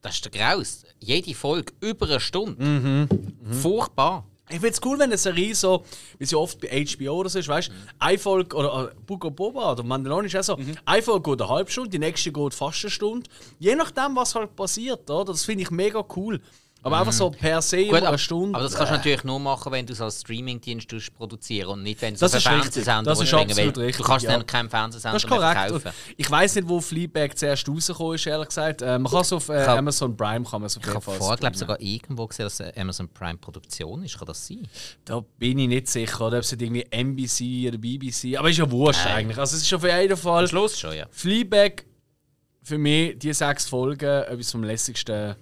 das ist der Graus. Jede Folge über eine Stunde. Furchtbar. Ich finde es cool, wenn eine Serie so, wie sie oft bei HBO oder so ist, weißt du, eine Folge, oder äh, Boba oder Mandalorian ist auch so, eine Folge geht eine halbe Stunde, die nächste geht fast eine Stunde. Je nachdem, was halt passiert, oder? Das finde ich mega cool. Aber einfach so per se. Gut, über eine Stunde. aber das kannst du natürlich nur machen, wenn du es als Streamingdienst produzieren und nicht, wenn du es richtig. Fernsehsender Das ist absolut willst. richtig, Du kannst ja. dann keinen Fernsehsender Das ist mehr korrekt. Verkaufen. ich weiß nicht, wo Fleabag zuerst rausgekommen ist, ehrlich gesagt. Äh, man kann es auf äh, Ich Amazon Prime kann man es auf Ich jeden habe Fall vorher, glaube streamen. sogar irgendwo gesehen, dass es Amazon Prime Produktion ist. Kann das sein? Da bin ich nicht sicher, oder ob es irgendwie NBC oder BBC, aber ist ja wurscht eigentlich. Also es ist auf jeden Fall Schluss schon, ja. Fleabag für mich die sechs Folgen etwas vom lässigsten,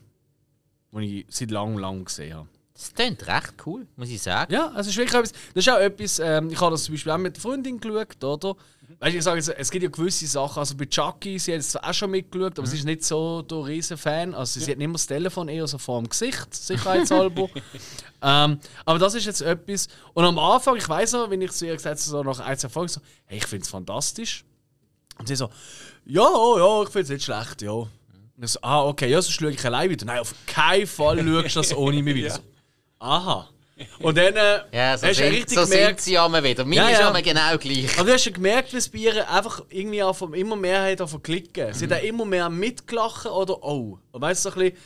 was ich seit langem lang gesehen habe. Das klingt recht cool, muss ich sagen. Ja, also es ist wirklich etwas. Das ist auch etwas, ähm, ich habe das zum Beispiel auch mit der Freundin geschaut, oder? Weißt du, ich sage jetzt, es gibt ja gewisse Sachen, also bei Chucky, sie hat es auch schon mitgeschaut, aber sie ist nicht so der riesen Fan. Also sie hat nicht immer das Telefon eher so vor dem Gesicht, sicherheitshalber. ähm, aber das ist jetzt etwas. Und am Anfang, ich weiß noch, wenn ich zu ihr gesagt habe, so nach ein, zwei Folgen, so, hey, ich finde es fantastisch. Und sie so, ja, ja, ich finde es nicht schlecht, ja. Und ich so, ah, okay, ja, sonst schaue ich allein wieder. Nein, auf keinen Fall schaust du das ohne mich wieder. So, Aha. Und dann äh, Ja, so, hast du richtig so gemerkt, sie einmal wieder. Meine Ja, ist ja. genau gleich. aber du hast ja gemerkt, wie es bei ihr einfach irgendwie anfangen, immer mehr hat davon klicken. Sie hat auch immer mehr mitgelachen oder oh. Und weißt du, so ein bisschen,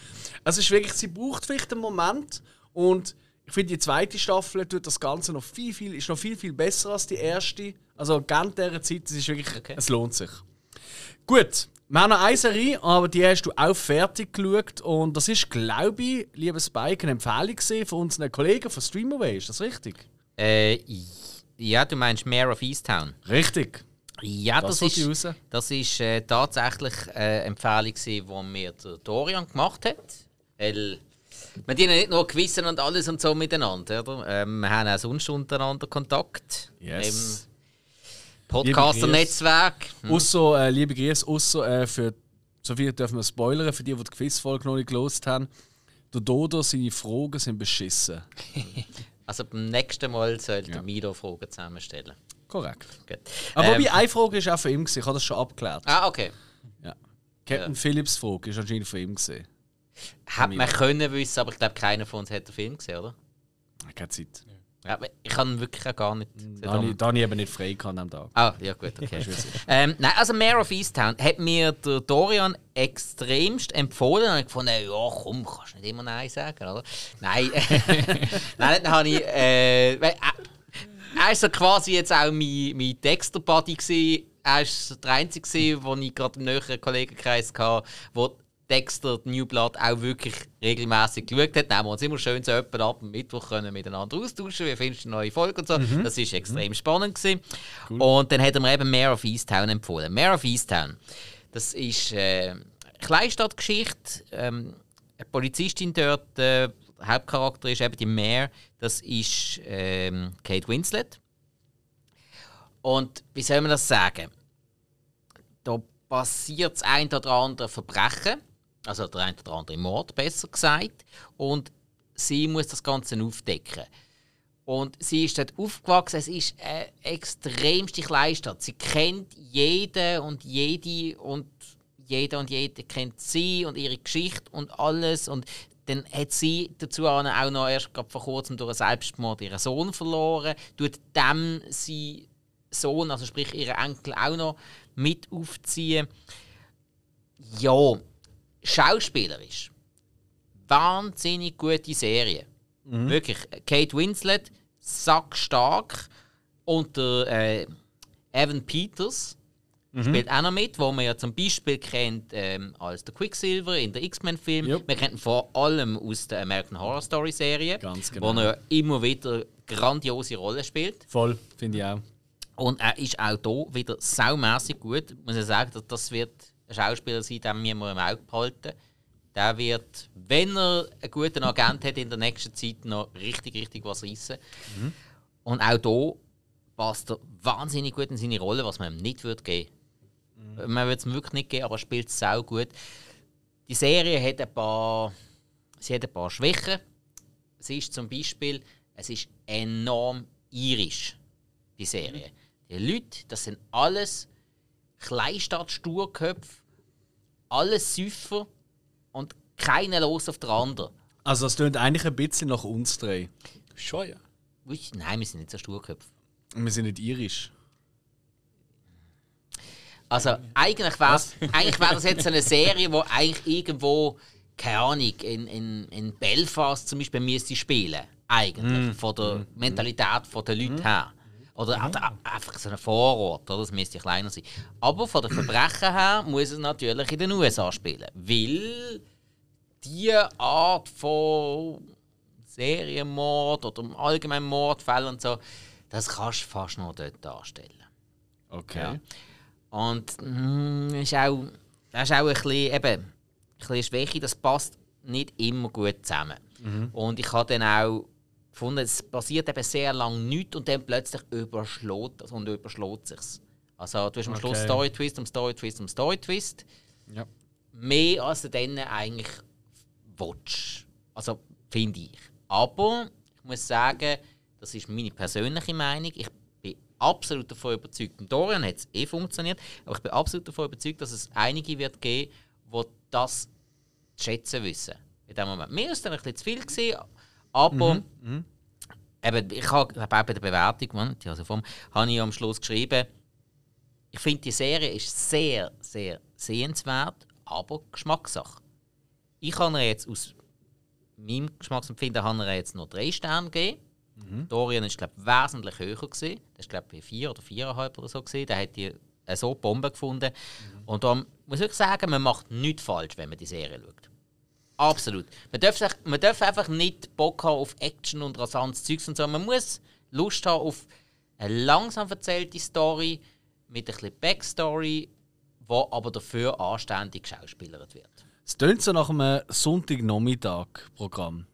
also es ist wirklich, sie braucht vielleicht einen Moment und ich finde, die zweite Staffel tut das Ganze noch viel, viel, ist noch viel, viel besser als die erste. Also gerne dieser Zeit, es ist wirklich, Okay. es lohnt sich. Gut, wir haben noch eine Serie, aber die hast du auch fertig geschaut und das ist, glaube ich, lieber Spike, eine Empfehlung von unseren Kollegen von Streamaway, ist das richtig? Äh, ja, du meinst Mayor of Easttown. Richtig. Ja, Das das, ist, das ist äh, tatsächlich eine Empfehlung, die mir der Dorian gemacht hat. Weil wir dienen nicht nur Gewissen und alles und so miteinander. Oder? Ähm, wir haben auch sonst untereinander Kontakt. Yes. Im Podcaster-Netzwerk. Außer, äh, liebe Grüße, außer äh, für, so viel dürfen wir spoilern, für die, die die Quizfolge noch nicht gelost haben. Der Dodo, seine Fragen sind beschissen. Also beim nächsten Mal sollte ja. Milo Fragen zusammenstellen. Korrekt. Gut. Aber Ähm, wobei, eine Frage ist auch von ihm, gewesen, ich habe das schon abgeklärt. ah, okay. Ja. Captain Phillips Frage ist anscheinend von ihm. Gewesen. Hätte man können wissen, aber ich glaube, keiner von uns hat den Film gesehen, oder? Keine Zeit. Ja, aber ich kann wirklich auch gar nicht. gesehen. Da habe ich, da habe ich eben nicht frei gehabt am Tag. Ah, ja gut, okay. ähm, nein, also Mayor of Easttown hat mir der Dorian extremst empfohlen. Und ich gefunden, ja komm, kannst nicht immer Nein sagen, oder? Nein, nein, dann habe ich... Äh, äh, er war so quasi jetzt auch mein, mein Dexter-Buddy. Er war der Einzige, wo ich gerade im näheren Kollegenkreis hatte, Dexter New Blood auch wirklich regelmäßig geschaut hat. Dann haben wir uns immer schön so etwa ab am Mittwoch können miteinander austauschen. Wie findest du eine neue Folge und so? Das war extrem spannend. Gewesen. Und dann hat er mir eben Mayor of Easttown empfohlen. Mayor of Easttown, das ist äh, eine Kleinstadtgeschichte. Ähm, eine Polizistin dort, äh, Hauptcharakter ist eben die Mayor, das ist ähm, Kate Winslet. Und wie soll man das sagen? Da passiert das ein oder andere Verbrechen, also der ein oder andere Mord, besser gesagt. Und sie muss das Ganze aufdecken. Und sie ist dort aufgewachsen. Es ist eine extremste Kleinstadt. Sie kennt jeden und jede und jeder und jede kennt sie und ihre Geschichte und alles. Und dann hat sie dazu auch noch erst vor kurzem durch einen Selbstmord ihren Sohn verloren. Tut dem sie Sohn, also sprich ihren Enkel, auch noch mit aufziehen. Ja, schauspielerisch. Wahnsinnig gute Serie. Wirklich. Kate Winslet, sackstark. Und der äh, Evan Peters spielt auch noch mit, wo man ja zum Beispiel kennt ähm, als der Quicksilver in der X-Men-Film. Jupp. Man kennt ihn vor allem aus der American Horror Story-Serie, Ganz wo genau. er immer wieder grandiose Rollen spielt. Voll, finde ich auch. Und er ist auch hier wieder saumässig gut. Muss ich sagen, dass das wird Schauspieler sein, den wir mal im Auge behalten. Der wird, wenn er einen guten Agent hat, in der nächsten Zeit noch richtig, richtig was reissen. Und auch hier passt er wahnsinnig gut in seine Rolle, was man ihm nicht würde geben Man würde es ihm wirklich nicht geben, aber er spielt es sau gut. Die Serie hat ein paar, sie hat ein paar Schwächen. Sie ist zum Beispiel, es ist enorm irisch, die Serie. Die Leute, das sind alles Kleinstadt-Sturköpfe, alles Süffer und keiner los auf der anderen. Also, es klingt eigentlich ein bisschen nach uns drei. Schon, ja. Nein, wir sind nicht so Sturköpfe. Wir sind nicht irisch. Also eigentlich wäre eigentlich wär das jetzt eine Serie, wo eigentlich irgendwo keine Ahnung, in, in, in Belfast zum Beispiel müsste spielen. Eigentlich. Von der Mentalität der Leute her. Oder auch- einfach so ein Vorort, oder? das müsste kleiner sein. Aber von den Verbrechen her muss es natürlich in den USA spielen. Weil diese Art von Serienmord oder allgemeinen Mordfällen und so, das kannst du fast nur dort darstellen. Okay. Ja. Und mm, ist auch, das ist auch ein bisschen, eben, ein bisschen Schwäche, das passt nicht immer gut zusammen. Und ich habe dann auch gefunden, es passiert eben sehr lange nichts und dann plötzlich überschlägt und überschlägt sich's. Also du hast am Schluss Okay. Story-Twist, um Story-Twist, um Story-Twist. Ja. Mehr als du dann eigentlich willst. Also, finde ich. Aber ich muss sagen, das ist meine persönliche Meinung. Ich bin absolut davon überzeugt, im Dorian hat es eh funktioniert, aber ich bin absolut davon überzeugt, dass es einige wird geben, die das zu schätzen wissen. In dem Moment. Mir es dann ein bisschen zu viel, gewesen, aber Eben, ich habe auch bei der Bewertung, man, die also vom, habe ich am Schluss geschrieben, ich finde, die Serie ist sehr, sehr sehenswert, aber Geschmackssache. Ich habe ihr jetzt aus meinem Geschmacksempfinden habe ihr jetzt nur drei Sterne gegeben. Dorian ist, glaube ich, wesentlich höher. Gewesen. Das war, glaube ich, vier oder viereinhalb oder so. Gewesen. Der hat die äh, so Bombe gefunden. Und darum muss ich sagen, man macht nichts falsch, wenn man die Serie schaut. Absolut. Man darf, sich, man darf einfach nicht Bock haben auf Action und rasantes Zeugs und so. Man muss Lust haben auf eine langsam erzählte Story mit ein bisschen Backstory, wo aber dafür anständig geschauspielert wird. Es tönt so nach einem Sonntagnachmittag-Programm.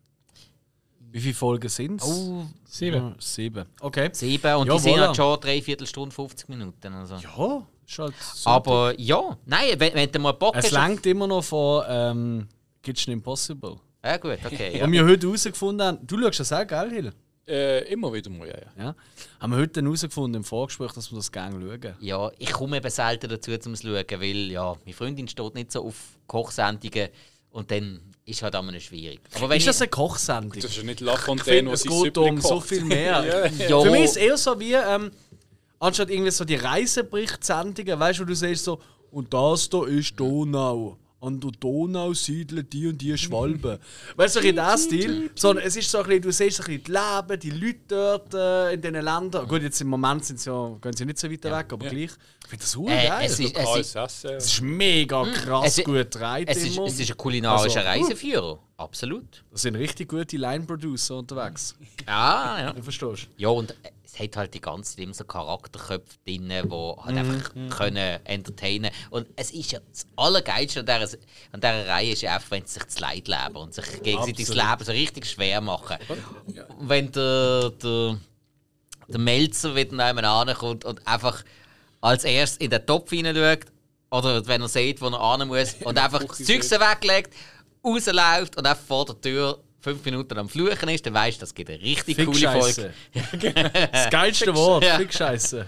Wie viele Folgen sind es? Oh, Sieben. sieben. Okay. sieben und Ja, die sind voilà. halt schon dreiviertel Stunde, 50 Minuten. Also. Ja, ist halt Sonntag. Aber ja, nein, wenn, wenn du mal Bock Es hast. lenkt immer noch von ähm, Kitchen Impossible. Ja, gut, okay. Ja. Haben wir heute herausgefunden haben, du schaust das auch, gell, Hill? Äh, immer wieder mal, ja. ja. Ja. Haben wir heute dann herausgefunden im Vorgespräch, dass wir das gerne schauen. Ja, ich komme eben selten dazu, zum zu schauen, weil ja, meine Freundin steht nicht so auf Kochsendungen und dann ist halt immer schwierig. Aber wenn Ist das eine Kochsendung? Das ist ja nicht Ich Lafontaine, finde, wo es sie geht Süppli um so viel mehr. ja, Für mich ist es eher so wie, ähm, anstatt irgendwie so die Reiseberichtssendungen, weißt du, wo du siehst so, und das da ist Donau. An der Donau siedeln die und die Schwalben. weißt du, so in diesem Stil. Sondern es ist so ein bisschen, du siehst so ein bisschen die Leben, die Leute dort äh, in diesen Ländern. Gut, jetzt im Moment sind sie ja, gehen sie nicht so weit weg, aber gleich. Ich finde das super Äh, geil. es ist- es Alles Essen. Es ist mega krass Es ist- gut gedreht. es, ist, es ist ein kulinarischer Also, Reiseführer. Absolut. Da sind richtig gute Line-Producer unterwegs. Ja, ja. Du verstehst? Ja, und es hat halt die ganze Zeit immer so Charakterköpfe drin, die halt Mhm, einfach können entertainen. Und es ist ja das Allergeilste an dieser, an dieser Reihe ist ja einfach, wenn sie sich das Leid leben und sich gegenseitig das Leben so richtig schwer machen. Und wenn der, der, der Melzer wieder nebenan ankommt und einfach als erstes in den Topf hineinschaut, oder wenn er sieht, wo er hin muss, und einfach das Zeug weglegt, rausläuft und einfach vor der Tür fünf Minuten am Fluchen ist, dann weißt du, das gibt eine richtig coole Folge. Fickscheiße. Das geilste Wort, Ja. Fickscheiße.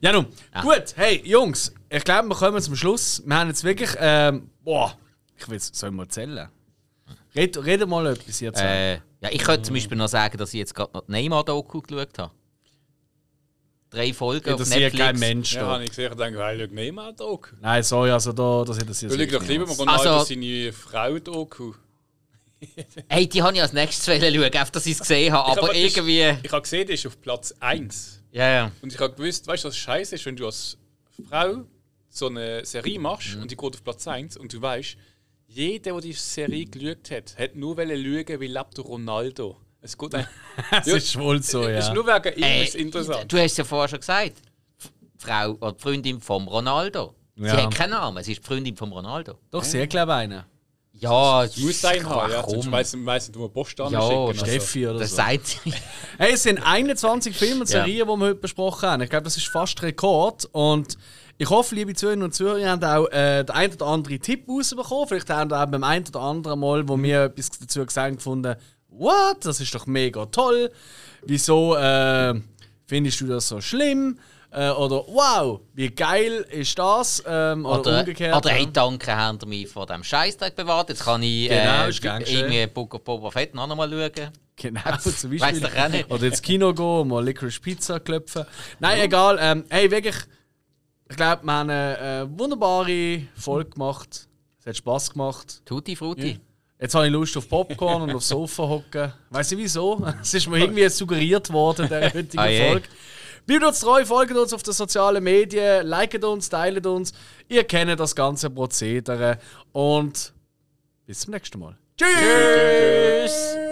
Ja, nun. Gut, hey, Jungs, ich glaube, wir kommen zum Schluss. Wir haben jetzt wirklich, ähm, boah, ich will soll ich mal erzählen? Red, red mal etwas jetzt. Äh, ja, ich könnte zum Beispiel noch sagen, dass ich jetzt gerade noch die Neymar-Doku geschaut habe. Drei Folgen auf interessiert Netflix. kein Mensch Ja, da. habe ich gesehen, ich denke, weil ich Neymar Doku. Nein, sorry, also da, das interessiert Du sich schaust doch lieber mal. Ronaldo Also- seine Frau Doku. Hey, die habe ich als nächstes schauen, einfach, dass ich es gesehen habe. Ich Aber hab- das- irgendwie... Ich habe gesehen, der ist auf Platz 1. Ja, ja. Und ich habe gewusst, weißt du, was scheiße ist, wenn du als Frau so eine Serie machst Mhm. und die geht auf Platz 1 und du weißt, jeder, der die Serie geschaut hat, hat nur schauen, wie lebt Ronaldo. Es geht ein, Das ist wohl so, Es ist ja. nur wegen ihm Ey, ist interessant. Du hast es ja vorher schon gesagt. Die Frau oder die Freundin von Ronaldo. Sie Ja. hat keinen Namen, sie ist die Freundin von Ronaldo. Doch, sehr glaube einen. Ja, Du musst einen haben, ja. Komm. Nicht, wo man Post Ja, anschicken. Also. Steffi oder Das so. sie. Hey, es sind 21 Filme und Serien, die wir heute besprochen haben. Ich glaube, das ist fast Rekord. Und ich hoffe, liebe Zuhörerinnen und Zuhörer, ihr habt auch äh, den einen oder anderen Tipp rausbekommen. Vielleicht haben ihr auch beim einen oder anderen Mal, wo wir etwas dazu gesagt haben, gefunden, what, das ist doch mega toll. Wieso äh, findest du das so schlimm? Äh, oder wow, wie geil ist das? Ähm, oder, Oder, umgekehrt. oder ja. hey, danke, habt ihr mich vor dem Scheißtag bewahrt. Jetzt kann ich Genau, äh, gern geschehen. irgendwie Book of Boba Fett noch einmal schauen. Genau, zum Beispiel. Oder ins Kino gehen, mal Licorice Pizza klopfen. Nein, egal. Ähm, hey, wirklich, ich glaube, wir haben eine äh, wunderbare Folge gemacht. Es hat Spass gemacht. Tutti Frutti. Jetzt habe ich Lust auf Popcorn und aufs Sofa hocken. Weiß nicht wieso. Es ist mir irgendwie suggeriert worden in dieser heutigen Ah. Folge. Bleibt uns treu, folgt uns auf den sozialen Medien, liket uns, teilt uns. Ihr kennt das ganze Prozedere. Und bis zum nächsten Mal. Tschüss. Tschüss.